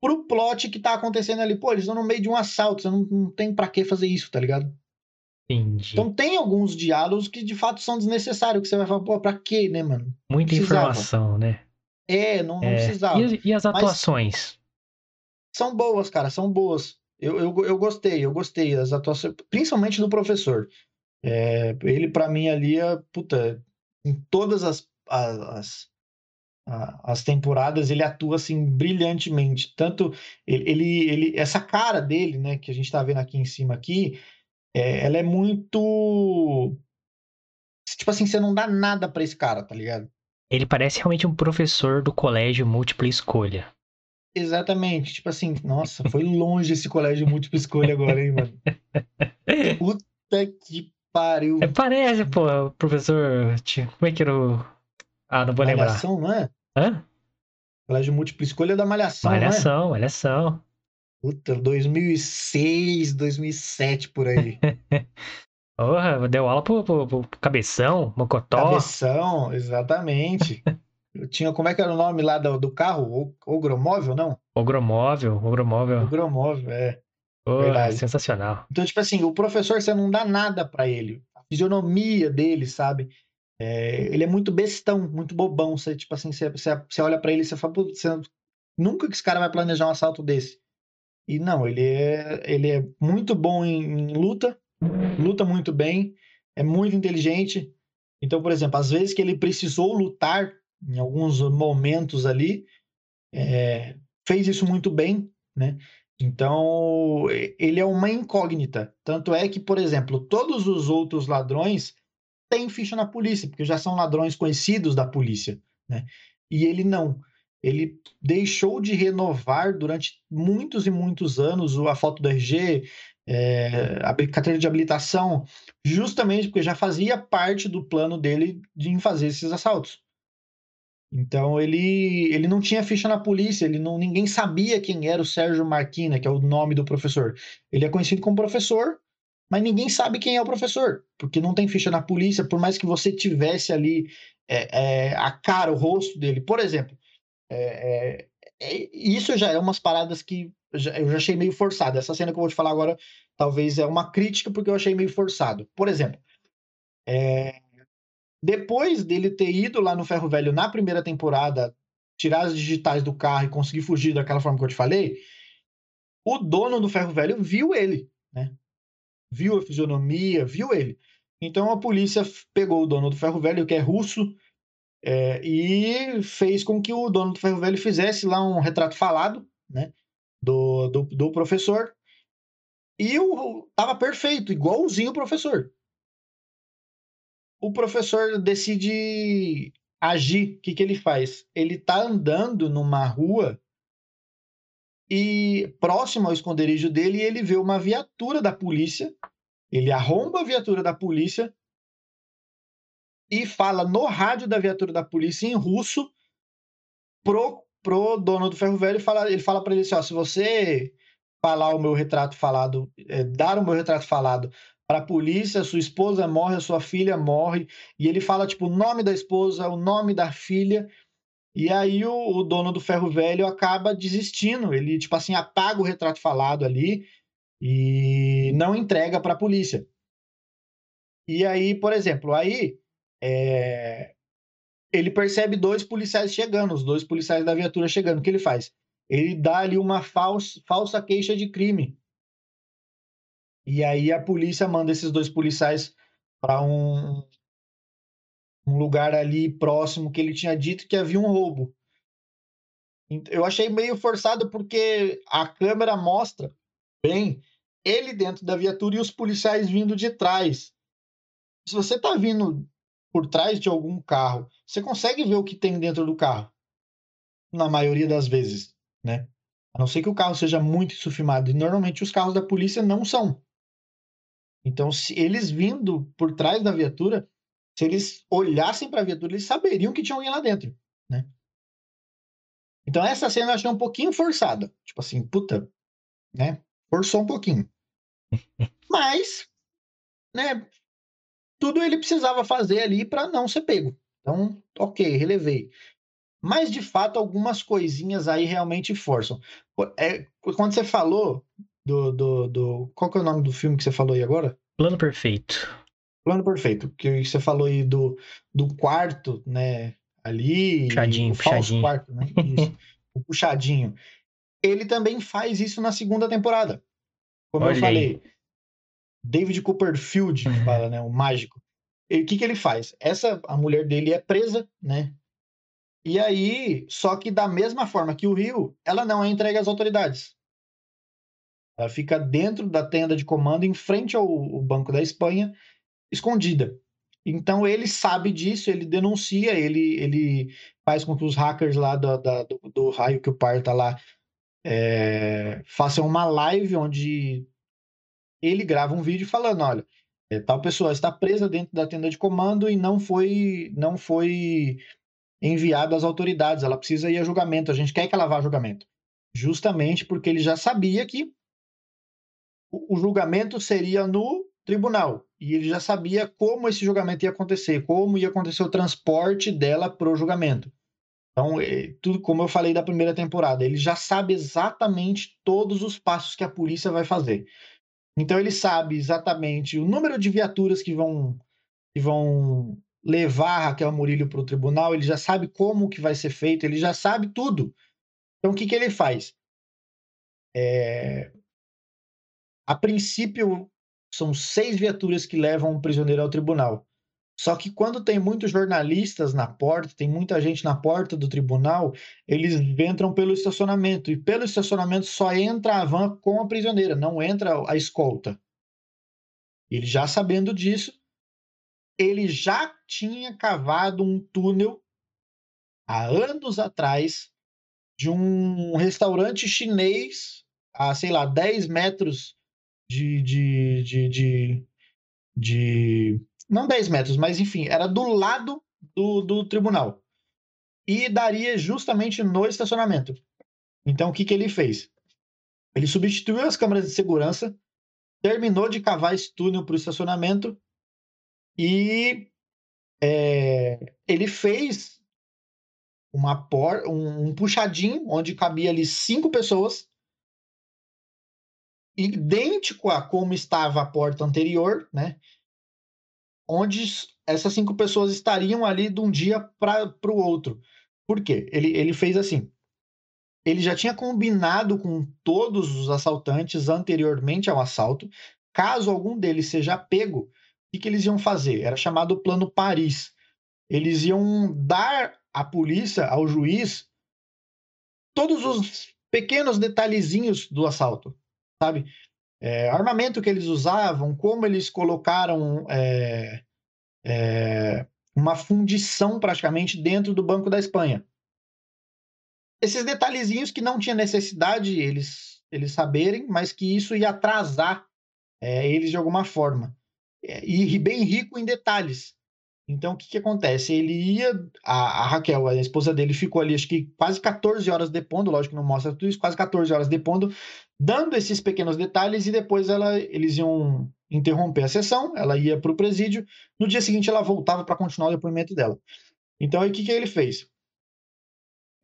pro plot que tá acontecendo ali. Pô, eles estão no meio de um assalto, você não, não tem para que fazer isso, tá ligado? Entendi. Então tem alguns diálogos que de fato são desnecessários, que você vai falar, pô, pra quê, né, mano? Muita informação, né? É, não, não é. precisava. E, e, as atuações? Mas são boas, cara, são boas. Eu, eu, eu gostei, eu gostei das atuações, principalmente do professor. É, ele, para mim, ali, é, puta, em todas as, as, as temporadas ele atua assim brilhantemente. Tanto ele, ele essa cara dele né que a gente está vendo aqui em cima aqui é, ela é muito tipo assim você não dá nada para esse cara tá ligado? Ele parece realmente um professor do colégio múltipla escolha. Exatamente tipo assim nossa foi longe esse colégio múltipla escolha agora hein mano? Puta que pariu. É, parece pô professor como é que era o ah, não vou Malhação, lembrar. não é? Hã? Colégio Múltipla Escolha da Malhação, Malhação, né? Malhação. Puta, 2006, 2007, por aí. Porra, deu aula pro, pro, pro Cabeção, Mocotó. Cabeção, exatamente. Eu tinha, como é que era o nome lá do, do carro? Ogromóvel, não? Ogromóvel, Ogromóvel. Ogromóvel, é. Porra, sensacional. Então, tipo assim, o professor, você não dá nada para ele. A fisionomia dele, sabe? É, ele é muito bestão, muito bobão. Você, tipo assim, você, você, você olha para ele e você fala, você, nunca que esse cara vai planejar um assalto desse. E não, ele é, ele é muito bom em, em luta, luta muito bem, é muito inteligente. Então, por exemplo, às vezes que ele precisou lutar em alguns momentos ali, é, fez isso muito bem, né? Então, ele é uma incógnita. Tanto é que, por exemplo, todos os outros ladrões tem ficha na polícia, porque já são ladrões conhecidos da polícia, né? E ele não. Ele deixou de renovar durante muitos e muitos anos a foto do RG, é, a carteira de habilitação, justamente porque já fazia parte do plano dele de fazer esses assaltos. Então ele, ele não tinha ficha na polícia, ele não, ninguém sabia quem era o Sérgio Marquina, que é o nome do professor. Ele é conhecido como professor, mas ninguém sabe quem é o professor, porque não tem ficha na polícia, por mais que você tivesse ali é, é, a cara, o rosto dele. Por exemplo, é, é, é isso já é umas paradas que eu já achei meio forçado. Essa cena que eu vou te falar agora talvez é uma crítica, porque eu achei meio forçado. Por exemplo, é, depois dele ter ido lá no Ferro Velho na primeira temporada, tirar as digitais do carro e conseguir fugir daquela forma que eu te falei, o dono do Ferro Velho viu ele, né? Viu a fisionomia, viu ele. Então a polícia pegou o dono do Ferro Velho, que é russo, é, e fez com que o dono do Ferro Velho fizesse lá um retrato falado, né? Do, do, do professor. E o, tava perfeito, igualzinho o professor o professor decide agir. O que, que ele faz? Ele está andando numa rua e próximo ao esconderijo dele, ele vê uma viatura da polícia. Ele arromba a viatura da polícia e fala no rádio da viatura da polícia em russo pro, pro dono do ferro velho. Fala, ele fala para ele assim: ó, se você falar o meu retrato falado, é, dar o meu retrato falado para a polícia, sua esposa morre, a sua filha morre, e ele fala tipo o nome da esposa, o nome da filha, e aí o, o dono do ferro velho acaba desistindo, ele tipo assim apaga o retrato falado ali e não entrega para a polícia. E aí, por exemplo, aí é... ele percebe dois policiais chegando, os dois policiais da viatura chegando. O que ele faz? Ele dá ali uma falsa, falsa queixa de crime e aí a polícia manda esses dois policiais para um, um lugar ali próximo que ele tinha dito que havia um roubo. Eu achei meio forçado porque a câmera mostra bem ele dentro da viatura e os policiais vindo de trás. Se você está vindo por trás de algum carro, você consegue ver o que tem dentro do carro. Na maioria das vezes, né? A não ser que o carro seja muito insufimado. E normalmente os carros da polícia não são. Então, se eles vindo por trás da viatura, se eles olhassem para a viatura, eles saberiam que tinha alguém lá dentro, né? Então, essa cena eu achei um pouquinho forçada. Tipo assim, puta, né? Forçou um pouquinho. Mas, né? Tudo ele precisava fazer ali para não ser pego. Então, ok, relevei. Mas, de fato, algumas coisinhas aí realmente forçam. É, quando você falou do, do, do. Qual que é o nome do filme que você falou aí agora? Plano Perfeito. Plano Perfeito, que você falou aí do, do quarto, né? Ali. Puxadinho, o puxadinho. quarto, né? Isso, o puxadinho. Ele também faz isso na segunda temporada. Como Olha eu falei. David Copperfield, fala, né? O mágico. O que, que ele faz? Essa, a mulher dele é presa, né? E aí, só que da mesma forma que o Rio, ela não é entregue às autoridades. Ela fica dentro da tenda de comando, em frente ao, ao Banco da Espanha, escondida. Então ele sabe disso, ele denuncia, ele, ele faz com que os hackers lá do, da, do, do raio que o par tá lá é, façam uma live onde ele grava um vídeo falando, olha, é, tal pessoa está presa dentro da tenda de comando e não foi não foi enviada às autoridades, ela precisa ir a julgamento, a gente quer que ela vá a julgamento. Justamente porque ele já sabia que o julgamento seria no tribunal. E ele já sabia como esse julgamento ia acontecer, como ia acontecer o transporte dela para o julgamento. Então, é, tudo como eu falei da primeira temporada, ele já sabe exatamente todos os passos que a polícia vai fazer. Então ele sabe exatamente o número de viaturas que vão que vão levar Raquel Murillo para o tribunal, ele já sabe como que vai ser feito, ele já sabe tudo. Então o que, que ele faz? É, a princípio, são seis viaturas que levam um prisioneiro ao tribunal. Só que quando tem muitos jornalistas na porta, tem muita gente na porta do tribunal, eles entram pelo estacionamento. E pelo estacionamento só entra a van com a prisioneira, não entra a escolta. Ele já sabendo disso, ele já tinha cavado um túnel há anos atrás de um restaurante chinês a, sei lá, 10 metros de, de, de, de, de, Não 10 metros, mas enfim, era do lado do, do tribunal. e daria justamente no estacionamento. Então, o que, que ele fez? Ele substituiu as câmeras de segurança, terminou de cavar esse túnel para o estacionamento e é, ele fez uma por, um, um puxadinho onde cabia ali cinco pessoas, idêntico a como estava a porta anterior, né? Onde essas cinco pessoas estariam ali de um dia para o outro. Por quê? Ele, ele fez assim. Ele já tinha combinado com todos os assaltantes anteriormente ao assalto. Caso algum deles seja pego, o que, que eles iam fazer? Era chamado Plano Paris. Eles iam dar à polícia, ao juiz, todos os pequenos detalhezinhos do assalto, sabe? É, armamento que eles usavam, como eles colocaram é, é, uma fundição praticamente dentro do Banco da Espanha esses detalhezinhos que não tinha necessidade eles, eles saberem, mas que isso ia atrasar é, eles de alguma forma. É, e bem rico em detalhes. Então, o que, que acontece? Ele ia. A, a, Raquel, a esposa dele, ficou ali, acho que quase 14 horas depondo, lógico que não mostra tudo isso, quase 14 horas depondo, dando esses pequenos detalhes, e depois ela, eles iam interromper a sessão, ela ia para o presídio. No dia seguinte, ela voltava para continuar o depoimento dela. Então, aí, o que, que ele fez?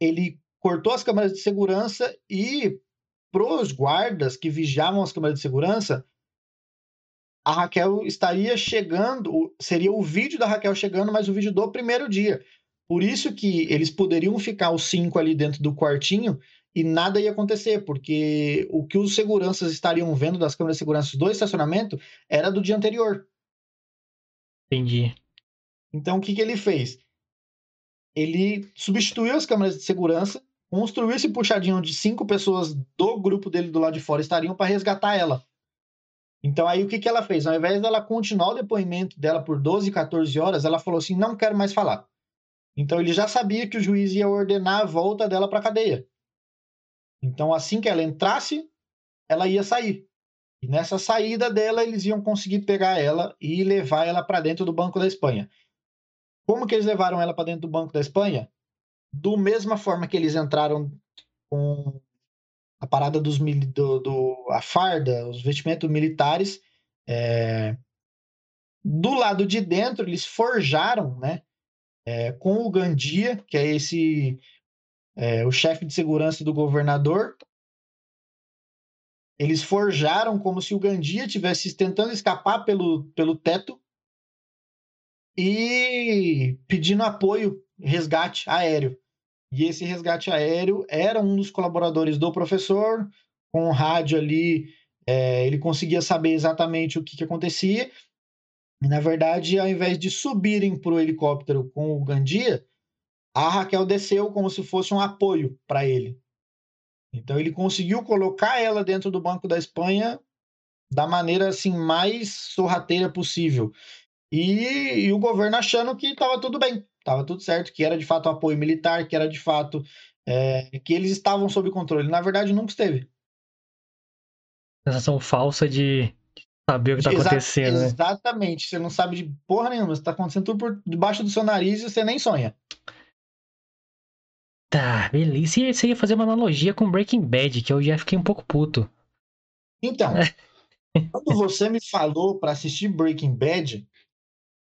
Ele cortou as câmeras de segurança e pros guardas que vigiavam as câmeras de segurança, a Raquel estaria chegando, seria o vídeo da Raquel chegando, mas o vídeo do primeiro dia. Por isso que eles poderiam ficar os cinco ali dentro do quartinho e nada ia acontecer, porque o que os seguranças estariam vendo das câmeras de segurança do estacionamento era do dia anterior. Entendi. Então o que, que ele fez? Ele substituiu as câmeras de segurança construiu esse puxadinho onde cinco pessoas do grupo dele do lado de fora estariam para resgatar ela. Então aí o que, que ela fez? Ao invés dela continuar o depoimento dela por 12, 14 horas, ela falou assim: não quero mais falar. Então ele já sabia que o juiz ia ordenar a volta dela para a cadeia. Então assim que ela entrasse, ela ia sair. E nessa saída dela, eles iam conseguir pegar ela e levar ela para dentro do Banco da Espanha. Como que eles levaram ela para dentro do Banco da Espanha? do mesma forma que eles entraram com a parada dos do, do a farda, os vestimentos militares, é, do lado de dentro eles forjaram, né, é, com o Gandia, que é esse é, o chefe de segurança do governador, eles forjaram como se o Gandia tivesse tentando escapar pelo, pelo teto e pedindo apoio, resgate aéreo. E esse resgate aéreo era um dos colaboradores do professor, com o rádio ali, é, ele conseguia saber exatamente o que, que acontecia. E, na verdade, ao invés de subirem para o helicóptero com o Gandia, a Raquel desceu como se fosse um apoio para ele. Então ele conseguiu colocar ela dentro do Banco da Espanha da maneira assim mais sorrateira possível. E, e o governo achando que estava tudo bem, estava tudo certo, que era de fato apoio militar, que era de fato é, que eles estavam sob controle. Na verdade, nunca esteve. Sensação falsa de saber o que está acontecendo, né? Exatamente. Você não sabe de porra nenhuma. Está acontecendo tudo por debaixo do seu nariz e você nem sonha. Tá, beleza. Você ia fazer uma analogia com Breaking Bad, que eu já fiquei um pouco puto. Então, quando você me falou para assistir Breaking Bad,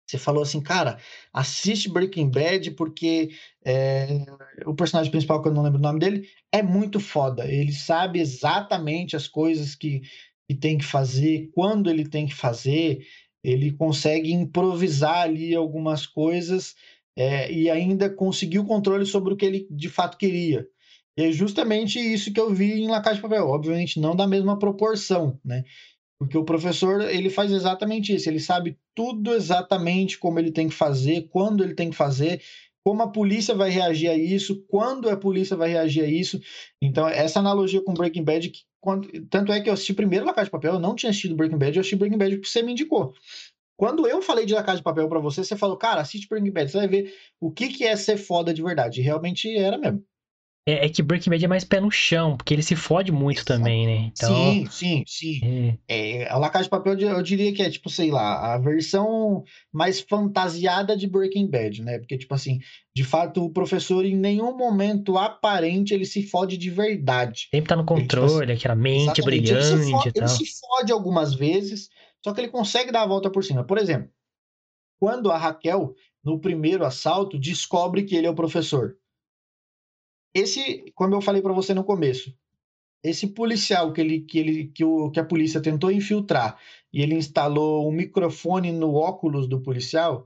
você falou assim, cara, assiste Breaking Bad porque é, o personagem principal, que eu não lembro o nome dele, é muito foda. Ele sabe exatamente as coisas que, que tem que fazer, quando ele tem que fazer, ele consegue improvisar ali algumas coisas é, e ainda conseguir o controle sobre o que ele de fato queria. E é justamente isso que eu vi em La Casa de Papel. Obviamente, não da mesma proporção, né? Porque o professor, ele faz exatamente isso, ele sabe tudo exatamente como ele tem que fazer, quando ele tem que fazer, como a polícia vai reagir a isso, quando a polícia vai reagir a isso. Então, essa analogia com Breaking Bad, que quando, tanto é que eu assisti primeiro La Casa de Papel, eu não tinha assistido Breaking Bad, eu assisti Breaking Bad porque você me indicou. Quando eu falei de La Casa de Papel para você, você falou, cara, assiste Breaking Bad, você vai ver o que, que é ser foda de verdade. E realmente era mesmo. É, é que Breaking Bad é mais pé no chão, porque ele se fode muito Exato. também, né? Então, Sim, sim, sim. é, É, a La Casa de Papel eu diria que é, tipo, sei lá, a versão mais fantasiada de Breaking Bad, né? Porque, tipo assim, de fato, o professor em nenhum momento aparente ele se fode de verdade. sempre tá no Ele, tipo assim, controle, aquela mente exatamente, ele se, brilhante fo- e ele tal. se fode algumas vezes, só que ele consegue dar a volta por cima. Por exemplo, quando a Raquel, no primeiro assalto, descobre que ele é o professor. Esse, como eu falei pra você no começo, esse policial que, ele, que, ele, que, o, que a polícia tentou infiltrar e ele instalou um microfone no óculos do policial,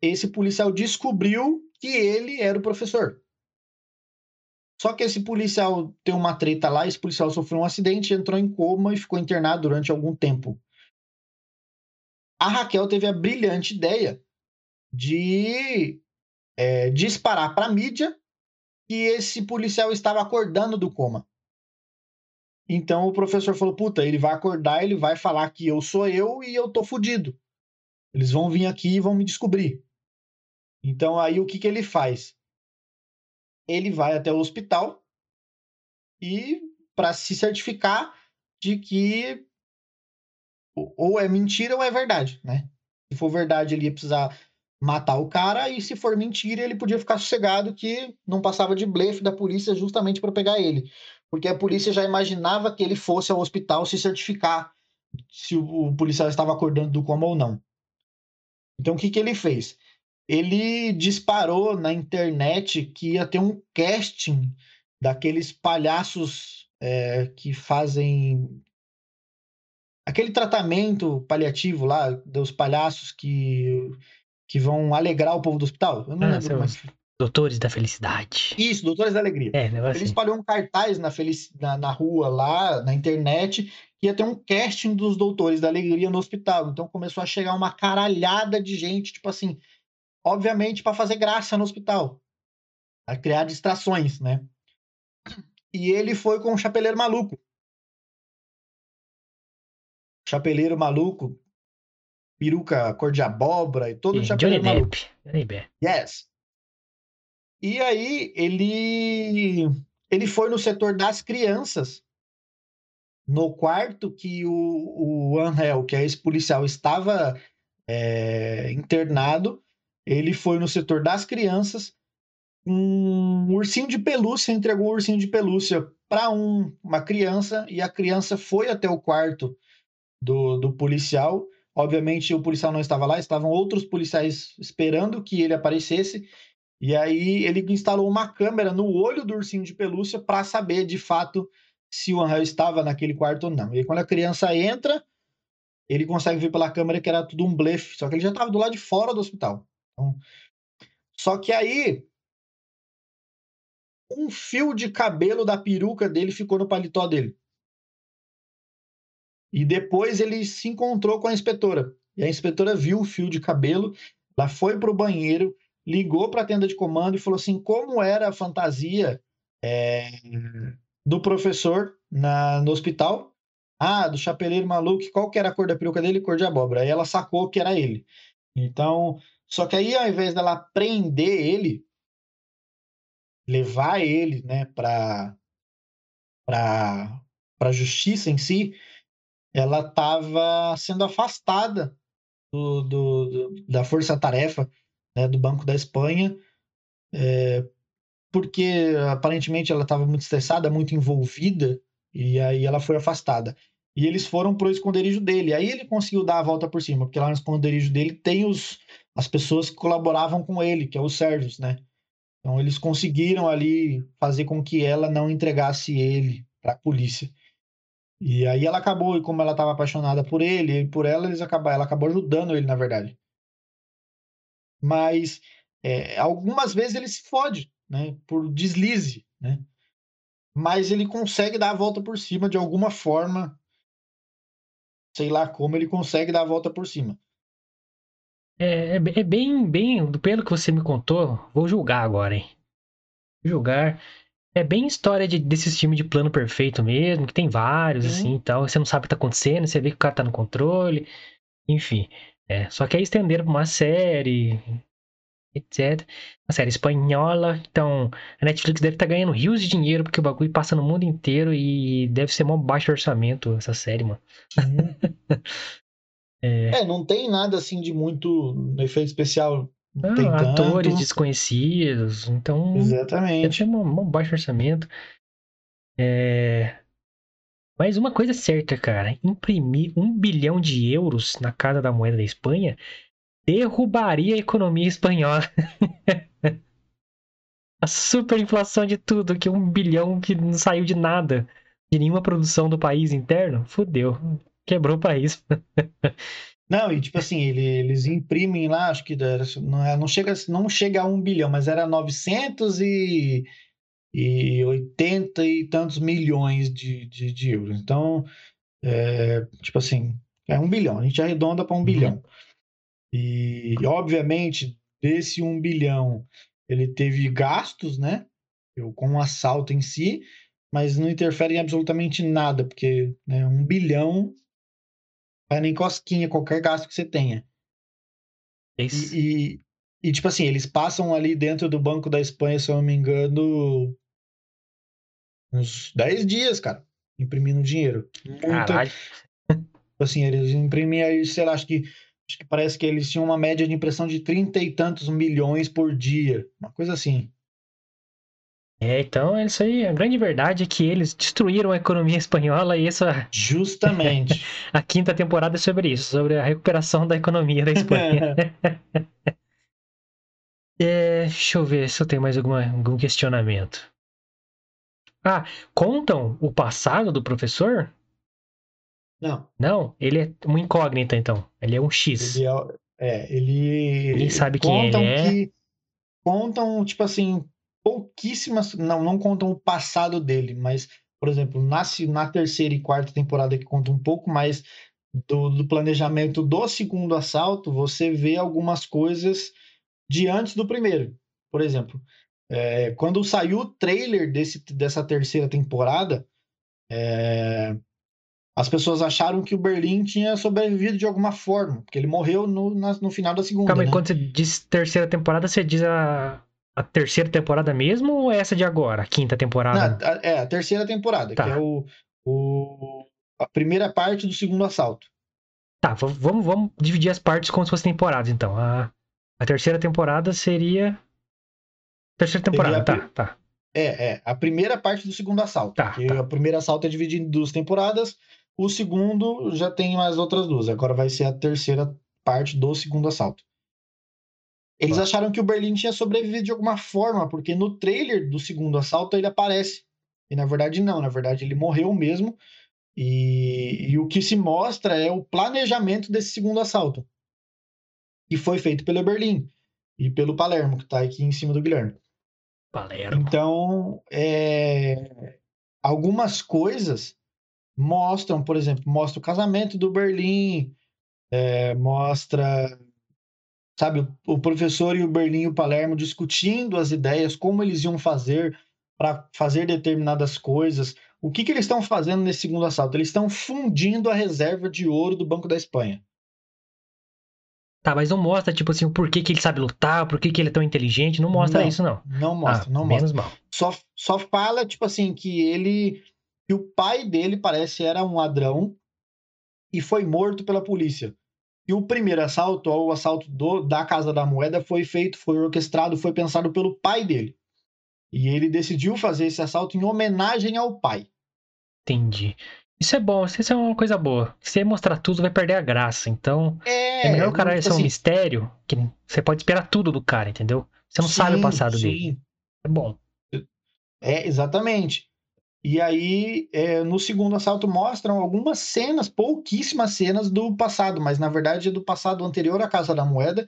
esse policial descobriu que ele era o professor. Só que esse policial tem uma treta lá, esse policial sofreu um acidente, entrou em coma e ficou internado durante algum tempo. A Raquel teve a brilhante ideia de é, disparar para a mídia que esse policial estava acordando do coma. Então o professor falou: puta, ele vai acordar, ele vai falar que eu sou eu e eu tô fudido. Eles vão vir aqui e vão me descobrir. Então aí o que, que ele faz? Ele vai até o hospital e para se certificar de que ou é mentira ou é verdade, né? Se for verdade, ele ia precisar matar o cara, e se for mentira, ele podia ficar sossegado que não passava de blefe da polícia justamente para pegar ele. Porque a polícia já imaginava que ele fosse ao hospital se certificar se o policial estava acordando do coma ou não. Então o que, que ele fez? Ele disparou na internet que ia ter um casting daqueles palhaços é, que fazem aquele tratamento paliativo lá dos palhaços que que vão alegrar o povo do hospital. Eu não Ah, lembro mais. Doutores da Felicidade. Isso, Doutores da Alegria. É, negócio Ele assim. espalhou um cartaz na, felici- na, na rua lá, na internet, que ia ter um casting dos Doutores da Alegria no hospital. Então começou a chegar uma caralhada de gente, tipo assim, obviamente para fazer graça no hospital, a criar distrações, né? E ele foi com o chapeleiro maluco. Chapeleiro maluco, peruca cor de abóbora e todo E de Johnny maluco. Depp. Johnny Depp. Yes. E aí ele ele foi no setor das crianças, no quarto que o, o Angel, que é esse policial, estava é, internado. Ele foi no setor das crianças. Um ursinho de pelúcia entregou um ursinho de pelúcia para um, uma criança e a criança foi até o quarto do, do policial. Obviamente o policial não estava lá, estavam outros policiais esperando que ele aparecesse. E aí ele instalou uma câmera no olho do ursinho de pelúcia para saber de fato se o Angel estava naquele quarto ou não. E aí, quando a criança entra, ele consegue ver pela câmera que era tudo um blefe, só que ele já estava do lado de fora do hospital. Então, só que aí um fio de cabelo da peruca dele ficou no paletó dele. E depois ele se encontrou com a inspetora. E a inspetora viu o fio de cabelo, ela foi para o banheiro, ligou para a tenda de comando e falou assim: como era a fantasia é, do professor na, no hospital? Ah, do chapeleiro maluco, qual que era a cor da peruca dele? Cor de abóbora. Aí ela sacou que era ele. Então, só que aí ao invés dela prender ele, levar ele, né, para para para justiça em si, ela estava sendo afastada do, do, do, da força-tarefa né, do Banco da Espanha, é, porque aparentemente ela estava muito estressada, muito envolvida, e aí ela foi afastada. E eles foram pro esconderijo dele. Aí ele conseguiu dar a volta por cima, porque lá no esconderijo dele tem os, as pessoas que colaboravam com ele, que é os sérvios, né? Então eles conseguiram ali fazer com que ela não entregasse ele para a polícia. E aí ela acabou, e como ela estava apaixonada por ele e por ela, eles acabaram, ela acabou ajudando ele, na verdade. Mas é, algumas vezes ele se fode, né? Por deslize, né? Mas ele consegue dar a volta por cima de alguma forma. Sei lá como ele consegue dar a volta por cima. É, é, é bem, bem, pelo que você me contou, vou julgar agora, hein? Julgar. É bem história de, desses filmes de plano perfeito mesmo, que tem vários, Sim. assim, e tal. Você não sabe o que tá acontecendo, você vê que o cara tá no controle. Enfim. É, só que aí estenderam pra uma série. etc. Uma série espanhola, então a Netflix deve estar tá ganhando rios de dinheiro porque o bagulho passa no mundo inteiro e deve ser mó baixo orçamento essa série, mano. é. é. não tem nada assim de muito efeito especial. Não, tem atores tanto. desconhecidos, então. Exatamente. Deve ser um baixo orçamento. É... Mas uma coisa é certa, cara, imprimir um bilhão de euros na Casa da Moeda da Espanha derrubaria a economia espanhola. a superinflação de tudo, que um bilhão que não saiu de nada, de nenhuma produção do país interno, fudeu. Quebrou o país. Não, e tipo assim, ele, eles imprimem lá, acho que não, é, não, chega, não chega a um bilhão, mas era 900 e, e 80 e tantos milhões de, de, de euros. Então, é, tipo assim, é um bilhão, a gente arredonda para um uhum. bilhão. E, obviamente, desse um bilhão, ele teve gastos, né? Com o assalto em si, mas não interfere em absolutamente nada, porque né, um bilhão vai nem cosquinha qualquer gasto que você tenha. E, e, e, tipo assim, eles passam ali dentro do Banco da Espanha, se eu não me engano, uns 10 dias, cara, imprimindo dinheiro. Muita... Caralho. Assim, eles imprimem aí, sei lá, acho que Acho que parece que eles tinham uma média de impressão de trinta e tantos milhões por dia. Uma coisa assim. É, então é isso aí. A grande verdade é que eles destruíram a economia espanhola e essa. Justamente. a quinta temporada é sobre isso, sobre a recuperação da economia da Espanha. é, deixa eu ver se eu tenho mais alguma, algum questionamento. Ah, contam o passado do professor? Não. Não? Ele é uma incógnita, então. Ele é um X. Ele é, é ele. Ninguém sabe quem ele é. Que contam, tipo assim, pouquíssimas. Não, não contam o passado dele, mas, por exemplo, na, na terceira e quarta temporada, que conta um pouco mais do, do planejamento do segundo assalto, você vê algumas coisas de antes do primeiro. Por exemplo, é, quando saiu o trailer desse, dessa terceira temporada, é, as pessoas acharam que o Berlim tinha sobrevivido de alguma forma, porque ele morreu no, na, no final da segunda. Calma, né? quando você diz terceira temporada, você diz a, a terceira temporada mesmo ou é essa de agora, a quinta temporada? Não, a, é, a terceira temporada, tá. que é o, o, a primeira parte do segundo assalto. Tá, vamos, vamos dividir as partes como se fossem temporadas, então. A, a terceira temporada seria. Terceira temporada, tá, tá. É, é. A primeira parte do segundo assalto. Tá, tá. O primeiro assalto é dividido em duas temporadas. O segundo já tem mais outras duas. Agora vai ser a terceira parte do segundo assalto. Eles ah. acharam que o Berlim tinha sobrevivido de alguma forma, porque no trailer do segundo assalto ele aparece. E na verdade não, na verdade ele morreu mesmo. E, e o que se mostra é o planejamento desse segundo assalto. Que foi feito pelo Berlim e pelo Palermo, que está aqui em cima do Guilherme. Palermo. Então, é, algumas coisas mostram, por exemplo, mostra o casamento do Berlim, é, mostra, sabe, o professor e o Berlim e o Palermo discutindo as ideias, como eles iam fazer para fazer determinadas coisas. O que, que eles estão fazendo nesse segundo assalto? Eles estão fundindo a reserva de ouro do Banco da Espanha. Tá, mas não mostra, tipo assim, o porquê que ele sabe lutar, o porquê que ele é tão inteligente. Não mostra não, isso, não. Não mostra, ah, não menos mostra. Mal. Só, só fala, tipo assim, que ele que o pai dele parece era um ladrão e foi morto pela polícia. E o primeiro assalto, o assalto do, da Casa da Moeda, foi feito, foi orquestrado, foi pensado pelo pai dele. E ele decidiu fazer esse assalto em homenagem ao pai. Entendi. Isso é bom, isso é uma coisa boa. Se mostrar tudo, vai perder a graça. Então, é, é melhor o cara ser assim, um mistério, que você pode esperar tudo do cara, entendeu? Você não sim, sabe o passado sim. dele. É bom. É, exatamente. E aí, é, no segundo assalto, mostram algumas cenas, pouquíssimas cenas do passado, mas na verdade é do passado anterior à Casa da Moeda.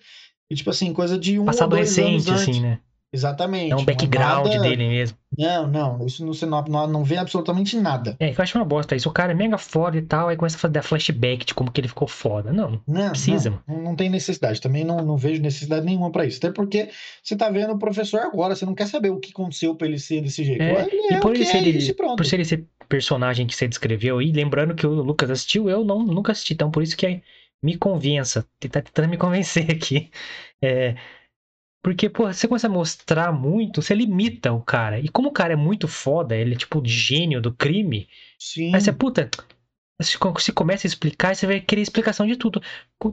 E, tipo assim, coisa de um passado ou dois recente, assim, né? Exatamente. É um background nada... dele mesmo. Não, não. Isso não, não, não, não vê absolutamente nada. É, eu acho uma bosta isso. O cara é mega foda e tal, aí começa a fazer flashback de como que ele ficou foda. Não, não, precisa. Não, não tem necessidade. Também não, não vejo necessidade nenhuma para isso. Até porque você tá vendo o professor agora, você não quer saber o que aconteceu pra ele ser desse jeito. É, ele e é por ele ser, é ele, por ser esse personagem que você descreveu aí, lembrando que o Lucas assistiu, eu não, nunca assisti. Então por isso que me convença. Tá tentando me convencer aqui. É, Porque, pô, você começa a mostrar muito, você limita o cara. E como o cara é muito foda, ele é tipo o gênio do crime, Sim. aí você, puta, se co- se começa a explicar, você vai querer explicação de tudo.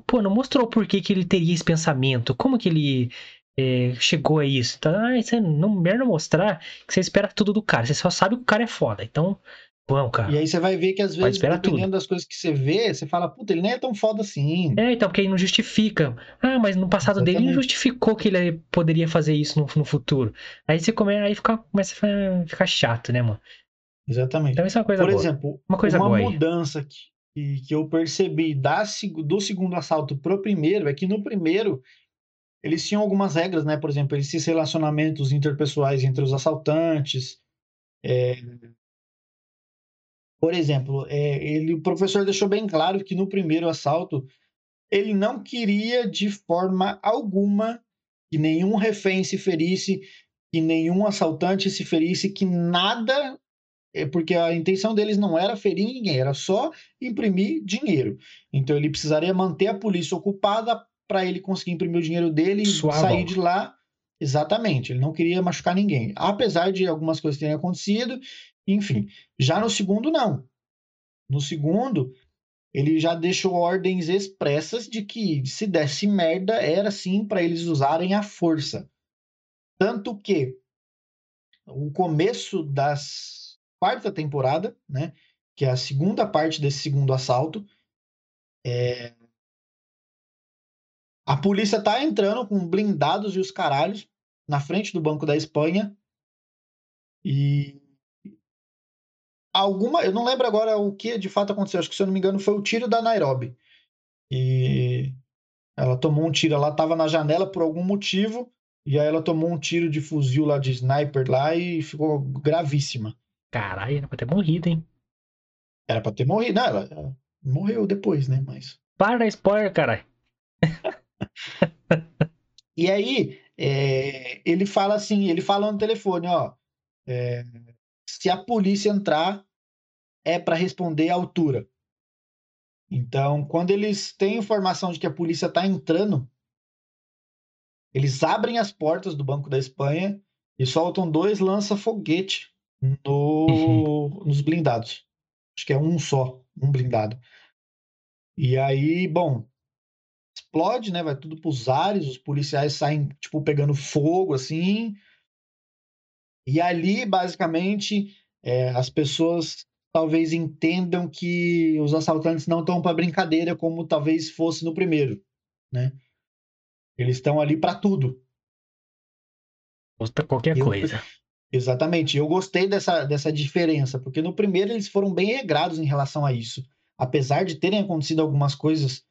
Pô, não mostrou por que, que ele teria esse pensamento, como que ele é, chegou a isso. Então, ah, você não merda mostrar que você espera tudo do cara, você só sabe que o cara é foda. Então, cara. E aí você vai ver que às vezes, dependendo tudo. das coisas que você vê, você fala, puta, ele nem é tão foda assim. É, então, porque aí não justifica. Ah, mas no passado dele não Exatamente. justificou que ele poderia fazer isso no, no futuro. Aí você come, aí fica, começa a ficar- chato, né, mano? Exatamente. Então isso é uma coisa Por boa. exemplo, Uma coisa boa aí. mudança que, que, eu percebi da, do segundo assalto pro primeiro é que no primeiro eles tinham algumas regras, né? Por exemplo, esses relacionamentos interpessoais entre os assaltantes. é, Por exemplo, é, ele, o professor deixou bem claro que no primeiro assalto ele não queria de forma alguma que nenhum refém se ferisse, que nenhum assaltante se ferisse, que nada é porque a intenção deles não era ferir ninguém, era só imprimir dinheiro. Então ele precisaria manter a polícia ocupada para ele conseguir imprimir o dinheiro dele e sair de lá. Exatamente, ele não queria machucar ninguém. Apesar de algumas coisas terem acontecido, enfim. Já no segundo, não. No segundo, ele já deixou ordens expressas de que se desse merda, era sim para eles usarem a força. Tanto que o começo das quarta temporada, né, que é a segunda parte desse segundo assalto, é... a polícia tá entrando com blindados e os caralhos na frente do Banco da Espanha e alguma, eu não lembro agora o que de fato aconteceu, acho que se eu não me engano foi o tiro da Nairobi. E ela tomou um tiro, ela tava na janela por algum motivo e aí ela tomou um tiro de fuzil lá de sniper lá e ficou gravíssima. Caralho, era pra ter morrido, hein? Era pra ter morrido. Não, ela, ela morreu depois, né? Mas. Para spoiler, caralho. E aí, é, ele fala assim: ele fala no telefone, ó. é, se a polícia entrar, é para responder à altura. Então, quando eles têm informação de que a polícia tá entrando, eles abrem as portas do Banco da Espanha e soltam dois lança-foguete no, nos blindados. Acho que é um só, um blindado. E aí, bom, explode, né? Vai tudo pros ares, os policiais saem, tipo, pegando fogo, assim. E ali, basicamente, é, as pessoas talvez entendam que os assaltantes não estão para brincadeira, como talvez fosse no primeiro, né? Eles estão ali para tudo. Custa qualquer Eu- coisa. Exatamente. Eu gostei dessa, dessa diferença, porque no primeiro eles foram bem regrados em relação a isso. Apesar de terem acontecido algumas coisas,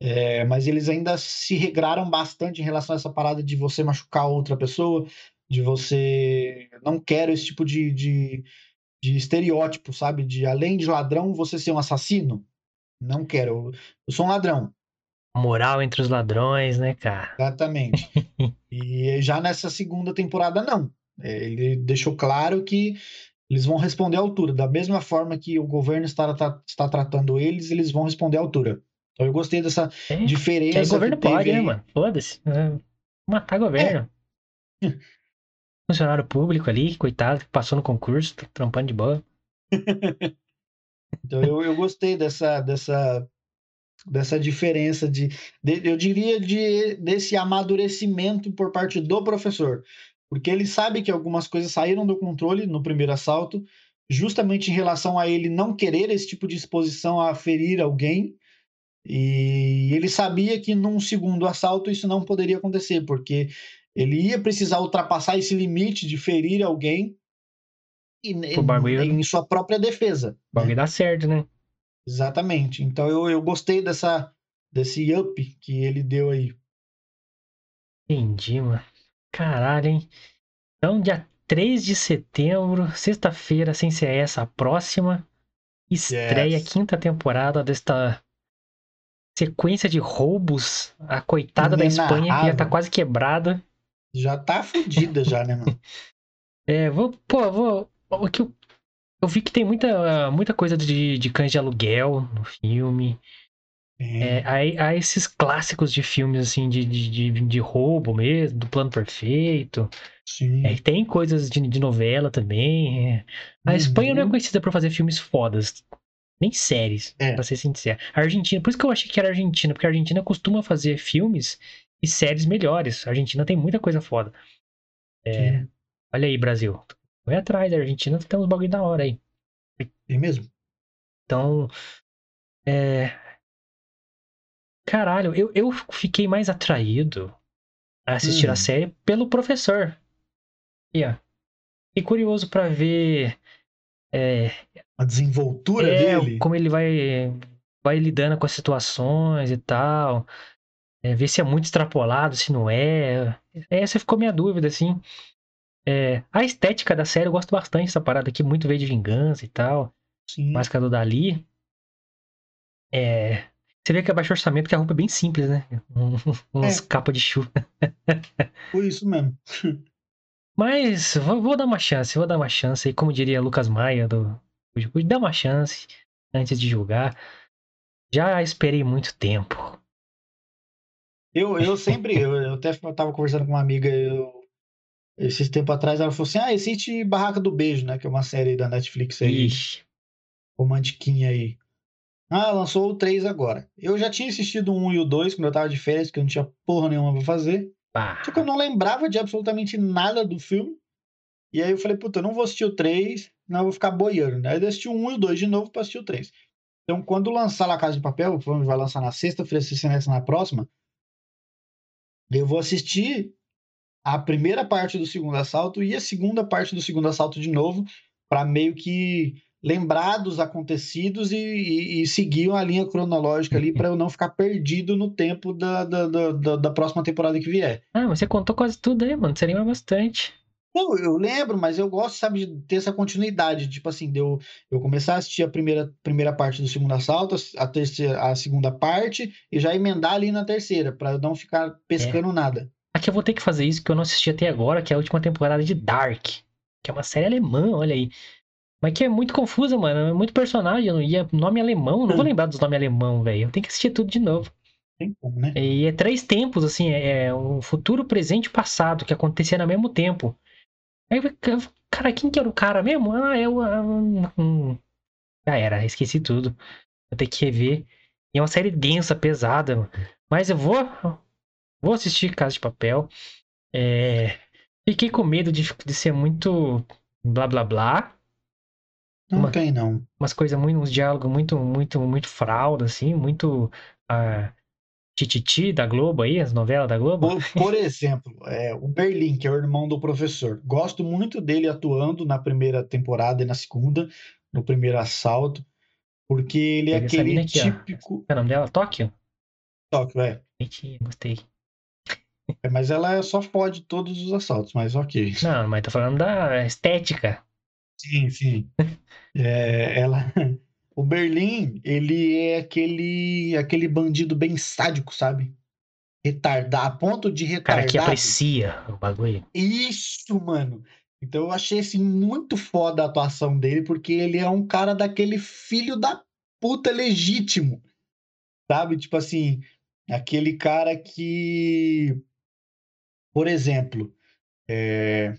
é, mas eles ainda se regraram bastante em relação a essa parada de você machucar outra pessoa, de você. Não quero esse tipo de, de, de estereótipo, sabe? De além de ladrão, você ser um assassino. Não quero. Eu, sou um ladrão. Moral entre os ladrões, né, cara? Exatamente. e já nessa segunda temporada, não. É, Ele deixou claro que eles vão responder à altura. Da mesma forma que o governo está, está tratando eles, eles vão responder à altura. Então eu gostei dessa É, que diferença. aí o governo que pode, né, mano? Foda-se. É, Matar governo. Funcionário público ali, coitado, que passou no concurso, tá trampando de boa. Então eu, eu gostei dessa, dessa, dessa diferença de, de- eu diria de desse amadurecimento por parte do professor, porque ele sabe que algumas coisas saíram do controle no primeiro assalto, justamente em relação a ele não querer esse tipo de exposição a ferir alguém. E ele sabia que num segundo assalto isso não poderia acontecer, porque ele ia precisar ultrapassar esse limite de ferir alguém e, bagulho- em, sua própria defesa. O né? bagulho dá certo, né? Exatamente. Então eu, eu gostei dessa, desse up que ele deu aí. Entendi, mano. Caralho, hein? Então, dia 3 de setembro, sexta-feira, sem ser essa, a próxima, estreia Yes. quinta temporada desta sequência de roubos. A coitada da Espanha, que já tá quase quebrada. Já tá fodida já, né, mano? É, vou, pô, vou. O que eu, eu vi que tem muita, muita coisa de, de cães de aluguel no filme. É, há, há esses clássicos de filmes, assim, de, de, de, de roubo mesmo, do plano perfeito. Sim. É, tem coisas de, de novela também. é. A Espanha não é Uhum. conhecida por fazer filmes fodas. Nem séries, É. pra ser sincero. A Argentina, por isso que eu achei que era Argentina, porque a Argentina costuma fazer filmes e séries melhores. A Argentina tem muita coisa foda. É, olha aí, Brasil. Vai atrás, a Argentina tem uns bagulho da hora aí. Tem mesmo? Então, é. Caralho, eu, eu fiquei mais atraído a assistir Hum. a série pelo professor. E, ó. Fiquei curioso pra ver é, A desenvoltura é, dele. como ele vai, vai lidando com as situações e tal. É, ver se é muito extrapolado, se não é. Essa ficou minha dúvida, assim. É, a estética da série eu gosto bastante dessa parada aqui, muito veio de vingança e tal. Sim. Máscara do Dali. É, você vê que é baixo orçamento, que a roupa é bem simples, né? Um- Uns É. capas de chuva. Foi isso mesmo. Mas vou, vou dar uma chance, vou dar uma chance. E como diria Lucas Maia do do- dá uma chance antes de julgar. Já esperei muito tempo. Eu, eu sempre, eu, eu até tava conversando com uma amiga eu, esses tempo atrás, ela falou assim: ah, existe Barraca do Beijo, né? Que é uma série da Netflix aí, Ixi, romantiquinha aí. Ah, lançou o 3 agora. Eu já tinha assistido o 1 e o 2 quando eu tava de férias, que eu não tinha porra nenhuma pra fazer. Só que eu não lembrava de absolutamente nada do filme. E aí eu falei, puta, eu não vou assistir o 3, não eu vou ficar boiando. né? Aí eu assisti o 1 e o 2 de novo pra assistir o 3. Então, quando lançar La Casa de Papel, vai lançar na sexta-feira, se na próxima, eu vou assistir a primeira parte do segundo assalto e a segunda parte do segundo assalto de novo, pra meio que lembrar dos acontecidos e, e- e seguir uma linha cronológica ali pra eu não ficar perdido no tempo da, da, da, da- da próxima temporada que vier. Ah, mas você contou quase tudo aí, mano. Você lembra bastante. Não, eu lembro, mas eu gosto, sabe, de ter essa continuidade. Tipo assim, de eu, eu começar a assistir a primeira, primeira parte do segundo assalto, a, terceira, a segunda parte, e já emendar ali na terceira, pra eu não ficar pescando nada. Aqui eu vou ter que fazer isso que eu não assisti até agora, que é a última temporada de Dark. Que é uma série alemã, olha aí. Mas que é muito confusa, mano. É muito personagem. E é nome alemão. Não vou lembrar dos nomes alemão, velho. Eu tenho que assistir tudo de novo. Tem como, né? E é três tempos, assim. É o futuro, presente e passado, que acontecia ao mesmo tempo. Aí, eu- cara, quem que era o cara mesmo? Ah, ah, hum, Já era, esqueci tudo. Vou ter que rever. E é uma série densa, pesada. mano. Mas eu vou. Vou assistir Casa de Papel. É, Fiquei com medo de, de ser muito blá blá blá. Não Uma- tem, não. Umas coisas muito, uns diálogos muito, muito, muito fralda, assim, muito. ah, Tititi da Globo aí, as novelas da Globo. Por, por exemplo, é, o Berlim, que é o irmão do professor. Gosto muito dele atuando na primeira temporada e na segunda, no primeiro assalto, porque ele é aquele aqui, ó. típico. Qual é o nome dela? Tóquio? Tóquio, é. Mentira, gostei. É, Mas ela só fode todos os assaltos, mas ok. Não, mas tô falando da estética. Sim, sim. É, ela... O Berlim, ele é aquele, aquele bandido bem sádico, sabe? Retardar, a ponto de Cara retardado. que aprecia o bagulho. Isso, mano. Então eu achei assim muito foda a atuação dele, porque ele é um cara daquele filho da puta legítimo. Sabe? Tipo assim, aquele cara que, por exemplo, é,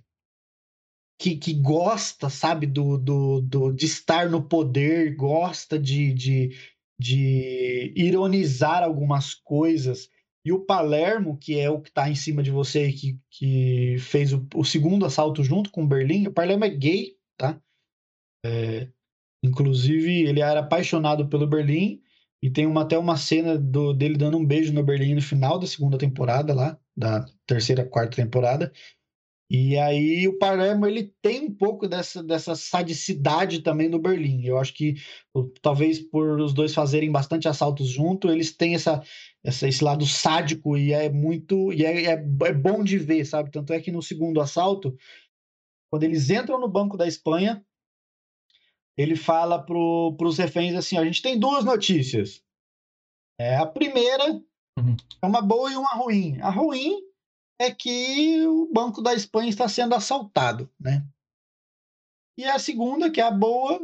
que, que gosta, sabe, do, do, do, de estar no poder, gosta de, de, de ironizar algumas coisas. E o Palermo, que é o que tá em cima de você e que, que fez o, o segundo assalto junto com o Berlim, o Palermo é gay, tá? É, inclusive, ele era apaixonado pelo Berlim e tem uma, até uma cena do, dele dando um beijo no Berlim no final da segunda temporada lá, da terceira, quarta temporada. E aí o Palermo ele tem um pouco dessa, dessa sadicidade também no Berlim. Eu acho que talvez por os dois fazerem bastante assaltos junto, eles têm essa, essa- esse lado sádico e é muito e é, é, é bom de ver, sabe? Tanto é que no segundo assalto, quando eles entram no Banco da Espanha, ele fala para os reféns assim: ó, a gente tem duas notícias. É, a primeira Uhum. é uma boa e uma ruim. A ruim é que o Banco da Espanha está sendo assaltado, né? E a segunda, que é a boa,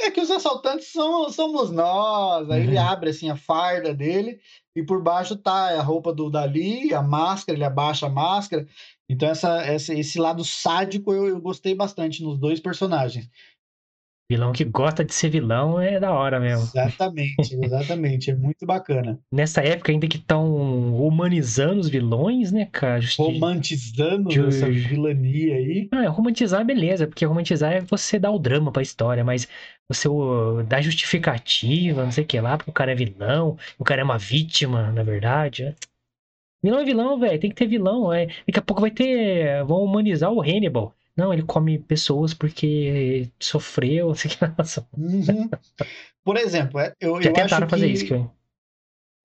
É que os assaltantes são, somos nós. Aí ele Uhum. abre assim a farda dele e por baixo tá a roupa do Dali, a máscara, ele abaixa a máscara. Então essa, essa- esse lado sádico eu, eu gostei bastante nos dois personagens. Vilão que gosta de ser vilão é da hora mesmo. Exatamente, exatamente. É muito bacana. Nessa época ainda que estão humanizando os vilões, né, cara? Justi- Romantizando Ju- essa vilania aí. Ah, romantizar, beleza, porque romantizar é você dar o drama pra história, mas você dá justificativa, não sei o que lá, porque o cara é vilão, o cara é uma vítima, na verdade. né? Vilão é vilão, velho, tem que ter vilão. É. Daqui a pouco vai ter. Vão humanizar o Hannibal. Não, ele come pessoas porque sofreu, não sei o que. Uhum. Por exemplo, é- eu, Já eu tentaram acho fazer que, isso, que eu-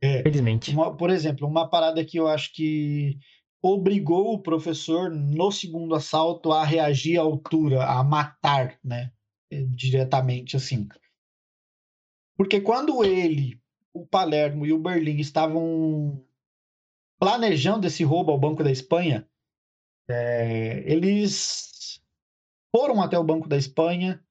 É. felizmente. uma- por exemplo, uma parada que eu acho que obrigou o professor no segundo assalto a reagir à altura, a matar, né? eh, Diretamente assim. Porque quando ele, o Palermo e o Berlim estavam planejando esse roubo ao Banco da Espanha, eh, eles foram até o Banco da Espanha,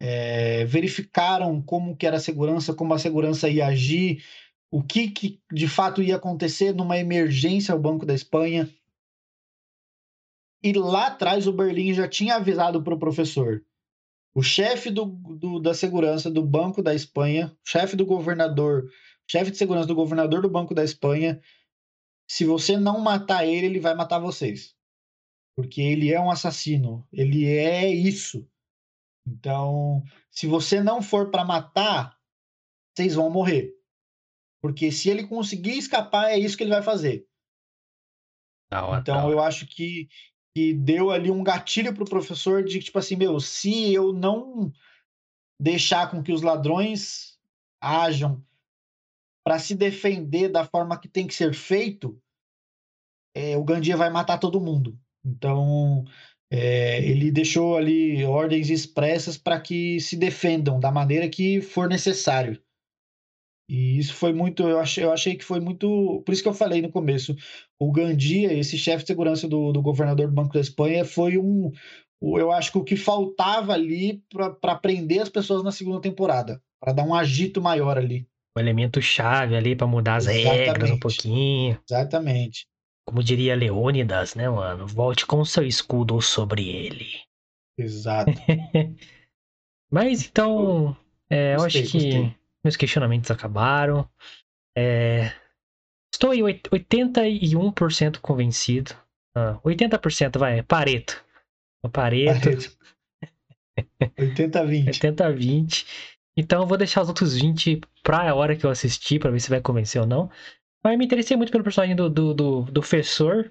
eh, verificaram como que era a segurança, como a segurança ia agir, o que, que de fato ia acontecer numa emergência ao Banco da Espanha. E lá atrás o Berlim já tinha avisado para o professor. O chefe do, do- da segurança do Banco da Espanha, chefe do governador, chefe de segurança do governador do Banco da Espanha, se você não matar ele, ele vai matar vocês. Porque ele é um assassino. Ele é isso. Então, se você não for para matar, vocês vão morrer. Porque se ele conseguir escapar, é isso que ele vai fazer. Da Então, hora. eu acho que, que deu ali um gatilho pro professor de tipo assim, meu, se eu não deixar com que os ladrões ajam para se defender da forma que tem que ser feito, é, o Gandia vai matar todo mundo. Então, é, ele deixou ali ordens expressas para que se defendam da maneira que for necessário. E isso foi muito, eu achei, eu achei que foi muito. Por isso que eu falei no começo, o Gandia, esse chefe de segurança do, do governador do Banco da Espanha, foi um. Eu acho que o que faltava ali para prender as pessoas na segunda temporada, para dar um agito maior ali. O elemento chave ali pra mudar as regras um Exatamente. pouquinho. Exatamente. Como diria Leônidas, né, mano? Volte com seu escudo sobre ele. Exato. Mas então, é, eu acho que gostei. Meus questionamentos acabaram. É, estou aí oit- 81% convencido. Ah, 80% vai, Pareto. O Pareto, 80-20. 80 a 20. Então eu vou deixar os outros 20 pra hora que eu assistir, pra ver se vai convencer ou não. Mas eu me interessei muito pelo personagem do, do, do, do Fessor.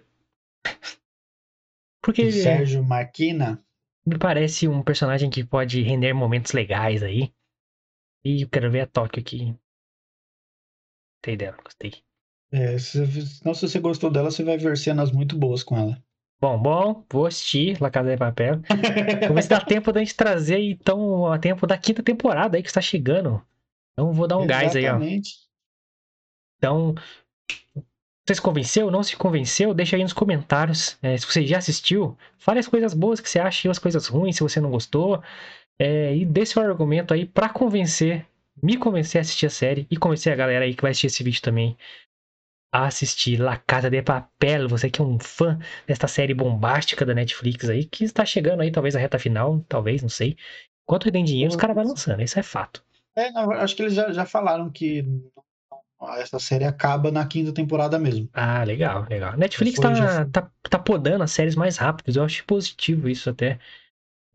Porque ele é- Sérgio Maquina. me parece um personagem que pode render momentos legais aí. E eu quero ver a Tóquio aqui. Gostei dela, gostei. É, se, não, se você gostou dela, você vai ver cenas muito boas com ela. Bom, bom, vou assistir La Casa de Papel. Vamos ver se dá tempo da gente trazer, então, a tempo da quinta temporada aí que está chegando. Então vou dar um gás aí, ó. Exatamente. Então, você se convenceu? Não se convenceu? Deixa aí nos comentários. É, se você já assistiu, fale as coisas boas que você acha e as coisas ruins, se você não gostou. É, e dê seu argumento aí pra convencer, me convencer a assistir a série e convencer a galera aí que vai assistir esse vídeo também a assistir La Casa de Papel. Você que é um fã desta série bombástica da Netflix aí, que está chegando aí, talvez a reta final, talvez, não sei. Enquanto tem dinheiro, os caras vão lançando, isso é fato. É, não, acho que eles já, já falaram que essa série acaba na quinta temporada mesmo. Ah, legal, legal. Netflix já tá, tá, tá podando as séries mais rápidas. Eu acho positivo isso até.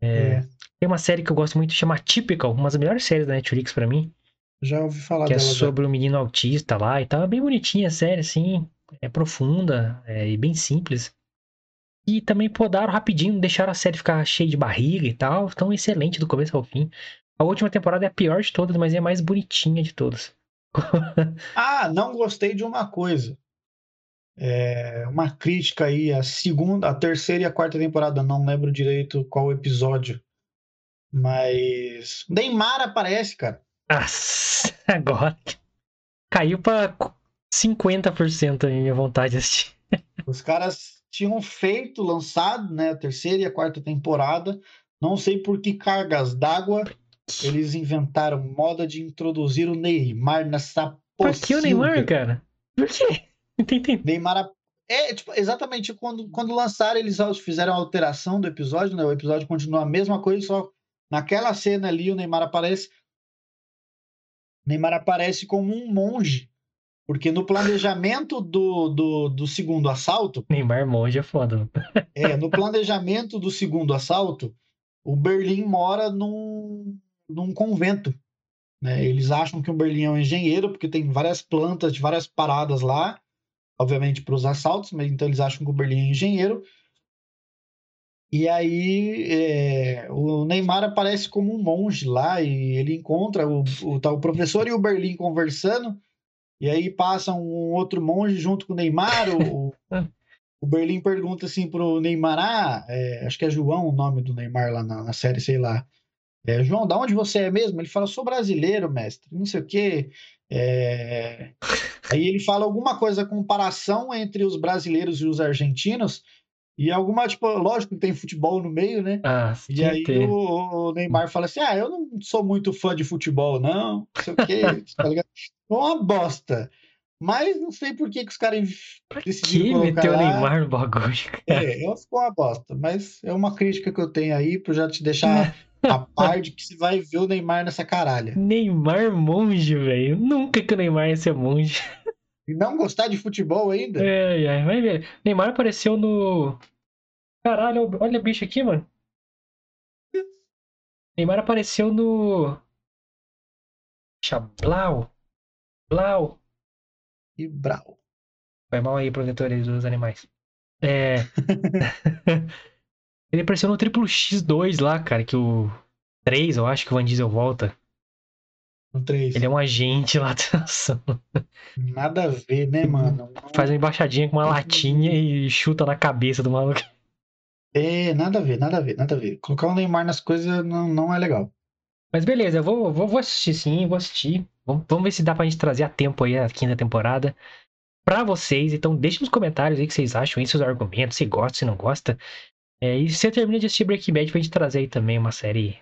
É, É, Tem uma série que eu gosto muito, chama Typical, uma das melhores séries da Netflix pra mim, já ouvi falar que é dela. já. sobre o menino autista lá e tal. É bem bonitinha a série, assim. É profunda é, e bem simples. E também podaram rapidinho, deixaram a série ficar cheia de barriga e tal. Então, excelente do começo ao fim. A última temporada é a pior de todas, mas é a mais bonitinha de todas. Ah, não gostei de uma coisa. É, uma crítica aí, a segunda, a terceira e a quarta temporada, não lembro direito qual episódio. Mas. Neymar aparece, cara. Nossa, agora caiu pra 50% a minha vontade de assistir. Os caras tinham feito, lançado, né, a terceira e a quarta temporada. Não sei por que cargas d'água eles inventaram moda de introduzir o Neymar nessa Pra que o Neymar, cara? Por quê? Entendi. Neymar. É, tipo, exatamente quando, quando lançaram, eles fizeram a alteração do episódio, né? O episódio continua a mesma coisa, só naquela cena ali o Neymar aparece. Neymar aparece como um monge. Porque no planejamento do, do, do segundo assalto. Neymar monge é foda. é, no planejamento do segundo assalto, o Berlim mora num, num convento. Né? Eles acham que o Berlim é um engenheiro, porque tem várias plantas de várias paradas lá obviamente, para os assaltos, mas então eles acham que o Berlim é engenheiro. E aí é, o Neymar aparece como um monge lá e ele encontra o, o, tá, o professor e o Berlim conversando. E aí passa um outro monge junto com o Neymar. O, o Berlim pergunta assim pro Neymar: ah, é, acho que é João o nome do Neymar lá na, na série, sei lá. É, João, da onde você é mesmo? Ele fala: sou brasileiro, mestre. Não sei o quê. É... Aí ele fala alguma coisa, comparação entre os brasileiros e os argentinos, e alguma, tipo, lógico que tem futebol no meio, né? Ah, e aí o, o, Neymar fala assim: ah, eu não sou muito fã de futebol, não, não sei o quê, tá ligado? Uma bosta. Mas não sei por que, que os caras decidiram que colocar meteu lá. o Neymar no bagulho? Cara? É, eu ficou uma bosta. Mas é uma crítica que eu tenho aí pra já te deixar a par de que você vai ver o Neymar nessa caralha. Neymar monge, velho. Nunca que o Neymar ia ser monge. E não gostar de futebol ainda? É, é, vai ver. Neymar apareceu no. Caralho, olha o bicho aqui, mano. Neymar apareceu no. Blau. Blau. E Brau. Foi mal aí, protetores dos animais. É. Ele apareceu no Triplo X2 lá, cara, que o 3, eu acho que o Van Diesel volta. No 3. Ele é um agente lá Nada a ver, né, mano? Faz uma embaixadinha com uma latinha e chuta na cabeça do maluco. É, nada a ver, nada a ver, nada a ver. Colocar o Neymar nas coisas não, não é legal. Mas beleza, eu vou, vou, vou assistir sim, vou assistir. Vamos, vamos ver se dá pra gente trazer a tempo aí a quinta temporada pra vocês. Então deixe nos comentários aí o que vocês acham aí, seus argumentos, se gosta, se não gosta. É, e você termina de assistir Breaking Bad pra gente trazer aí também uma série.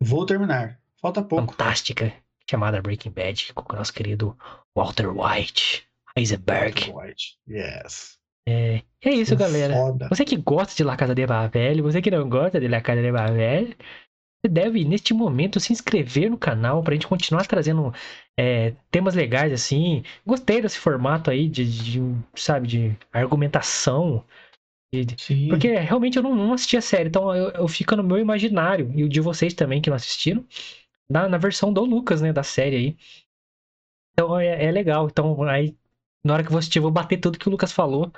Vou terminar. Falta pouco. Fantástica, chamada Breaking Bad, com o nosso querido Walter White. Heisenberg. Walter White, yes. É, é isso, galera. Foda. Você que gosta de La Casa de Babel, você que não gosta de La Casa de Babel, você deve, neste momento, se inscrever no canal pra gente continuar trazendo é, temas legais assim. Gostei desse formato aí de, de sabe, de argumentação Sim. Porque realmente eu não, não assisti a série, então eu, eu fico no meu imaginário, e o de vocês também que não assistiram, na, na versão do Lucas, né, da série aí. Então é, é legal. Então aí, na hora que eu vou assistir, eu vou bater tudo que o Lucas falou,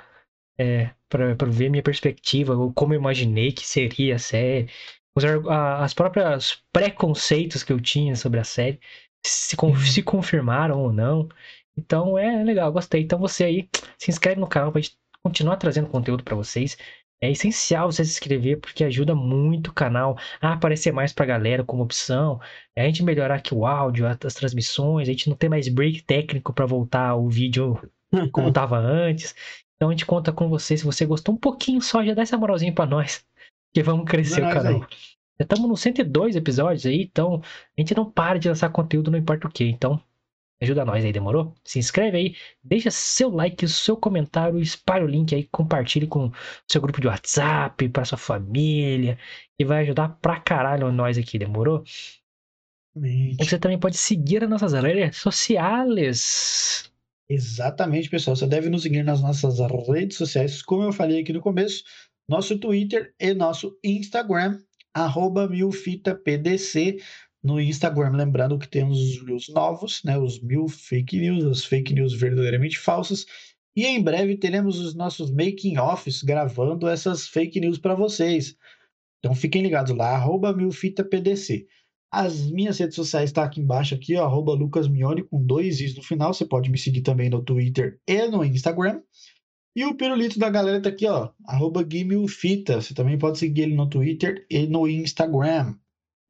é, pra, pra ver minha perspectiva, ou como eu imaginei que seria a série, os, a, as próprias preconceitos que eu tinha sobre a série, se, se confirmaram ou não. Então é legal, gostei. Então você aí, se inscreve no canal pra gente continuar trazendo conteúdo para vocês. É essencial você se inscrever porque ajuda muito o canal a aparecer mais pra galera como opção. A gente melhorar aqui o áudio, as transmissões, a gente não ter mais break técnico para voltar o vídeo como tava antes. Então a gente conta com você. Se você gostou um pouquinho só, já dá essa moralzinha pra nós. Que vamos crescer o canal. Aí. Já estamos nos 102 episódios aí, então a gente não para de lançar conteúdo, não importa o que. Então Ajuda nós aí, demorou? Se inscreve aí, deixa seu like, seu comentário, espalhe o link aí, compartilhe com seu grupo de WhatsApp, para sua família, e vai ajudar pra caralho nós aqui, demorou? E você também pode seguir as nossas redes sociais. Exatamente, pessoal. Você deve nos seguir nas nossas redes sociais, como eu falei aqui no começo, nosso Twitter e nosso Instagram, arroba milfitapdc no Instagram. Lembrando que temos os reels novos, né, os mil fake news, as fake news verdadeiramente falsas. E em breve teremos os nossos making offs gravando essas fake news para vocês. Então fiquem ligados lá, arroba milfitapdc. As minhas redes sociais estão tá aqui embaixo, aqui, ó, arroba lucasmione com dois is no final. Você pode me seguir também no Twitter e no Instagram. E o pirulito da galera tá aqui, ó, arroba. Você também pode seguir ele no Twitter e no Instagram.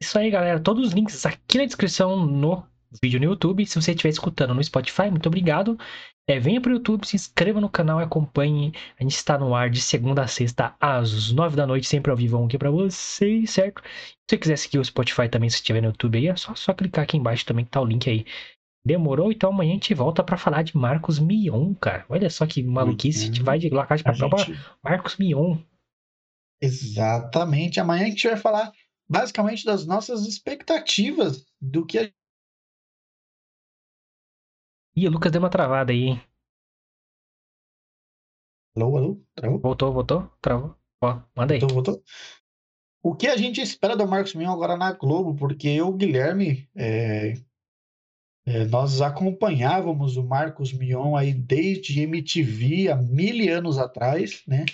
Isso aí, galera. Todos os links aqui na descrição no vídeo no YouTube. Se você estiver escutando no Spotify, muito obrigado. É, venha pro YouTube, se inscreva no canal e acompanhe. A gente está no ar de segunda a sexta, às nove da noite, sempre ao vivo aqui pra vocês, certo? Se você quiser seguir o Spotify também, se estiver no YouTube aí, é só, só clicar aqui embaixo também que tá o link aí. Demorou? Então amanhã a gente volta para falar de Marcos Mion, cara. Olha só que maluquice, a gente vai de Lacate pra gente... Marcos Mion. Exatamente. Amanhã a gente vai falar basicamente das nossas expectativas do que a Ih, o Lucas deu uma travada aí, hein? Alô, alô? Travou? Voltou, voltou? Travou? Ó, manda aí. Voltou, voltou. O que a gente espera do Marcos Mion agora na Globo? Porque eu, Guilherme, é... É, nós acompanhávamos o Marcos Mion aí desde MTV há mil anos atrás, né?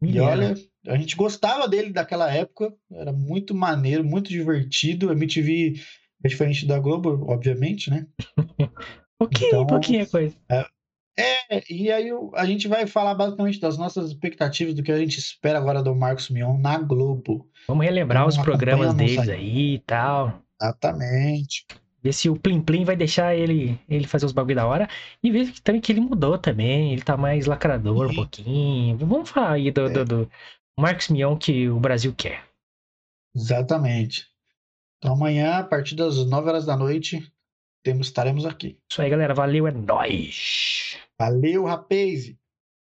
E olha, a gente gostava dele daquela época, era muito maneiro, muito divertido. A MTV é diferente da Globo, obviamente, né? pouquinho, então, pouquinho coisa. É, é, e aí a gente vai falar basicamente das nossas expectativas do que a gente espera agora do Marcos Mion na Globo. Vamos relembrar então, os programas deles aí e tal. Exatamente. Ver se o Plim Plim vai deixar ele, ele fazer os bagulho da hora. E ver que, também que ele mudou também. Ele tá mais lacrador um pouquinho. Vamos falar aí do, é. do, do Marcos Mion que o Brasil quer. Exatamente. Então amanhã, a partir das 9 horas da noite, temos, estaremos aqui. Isso aí, galera. Valeu, é nóis. Valeu, rapaz.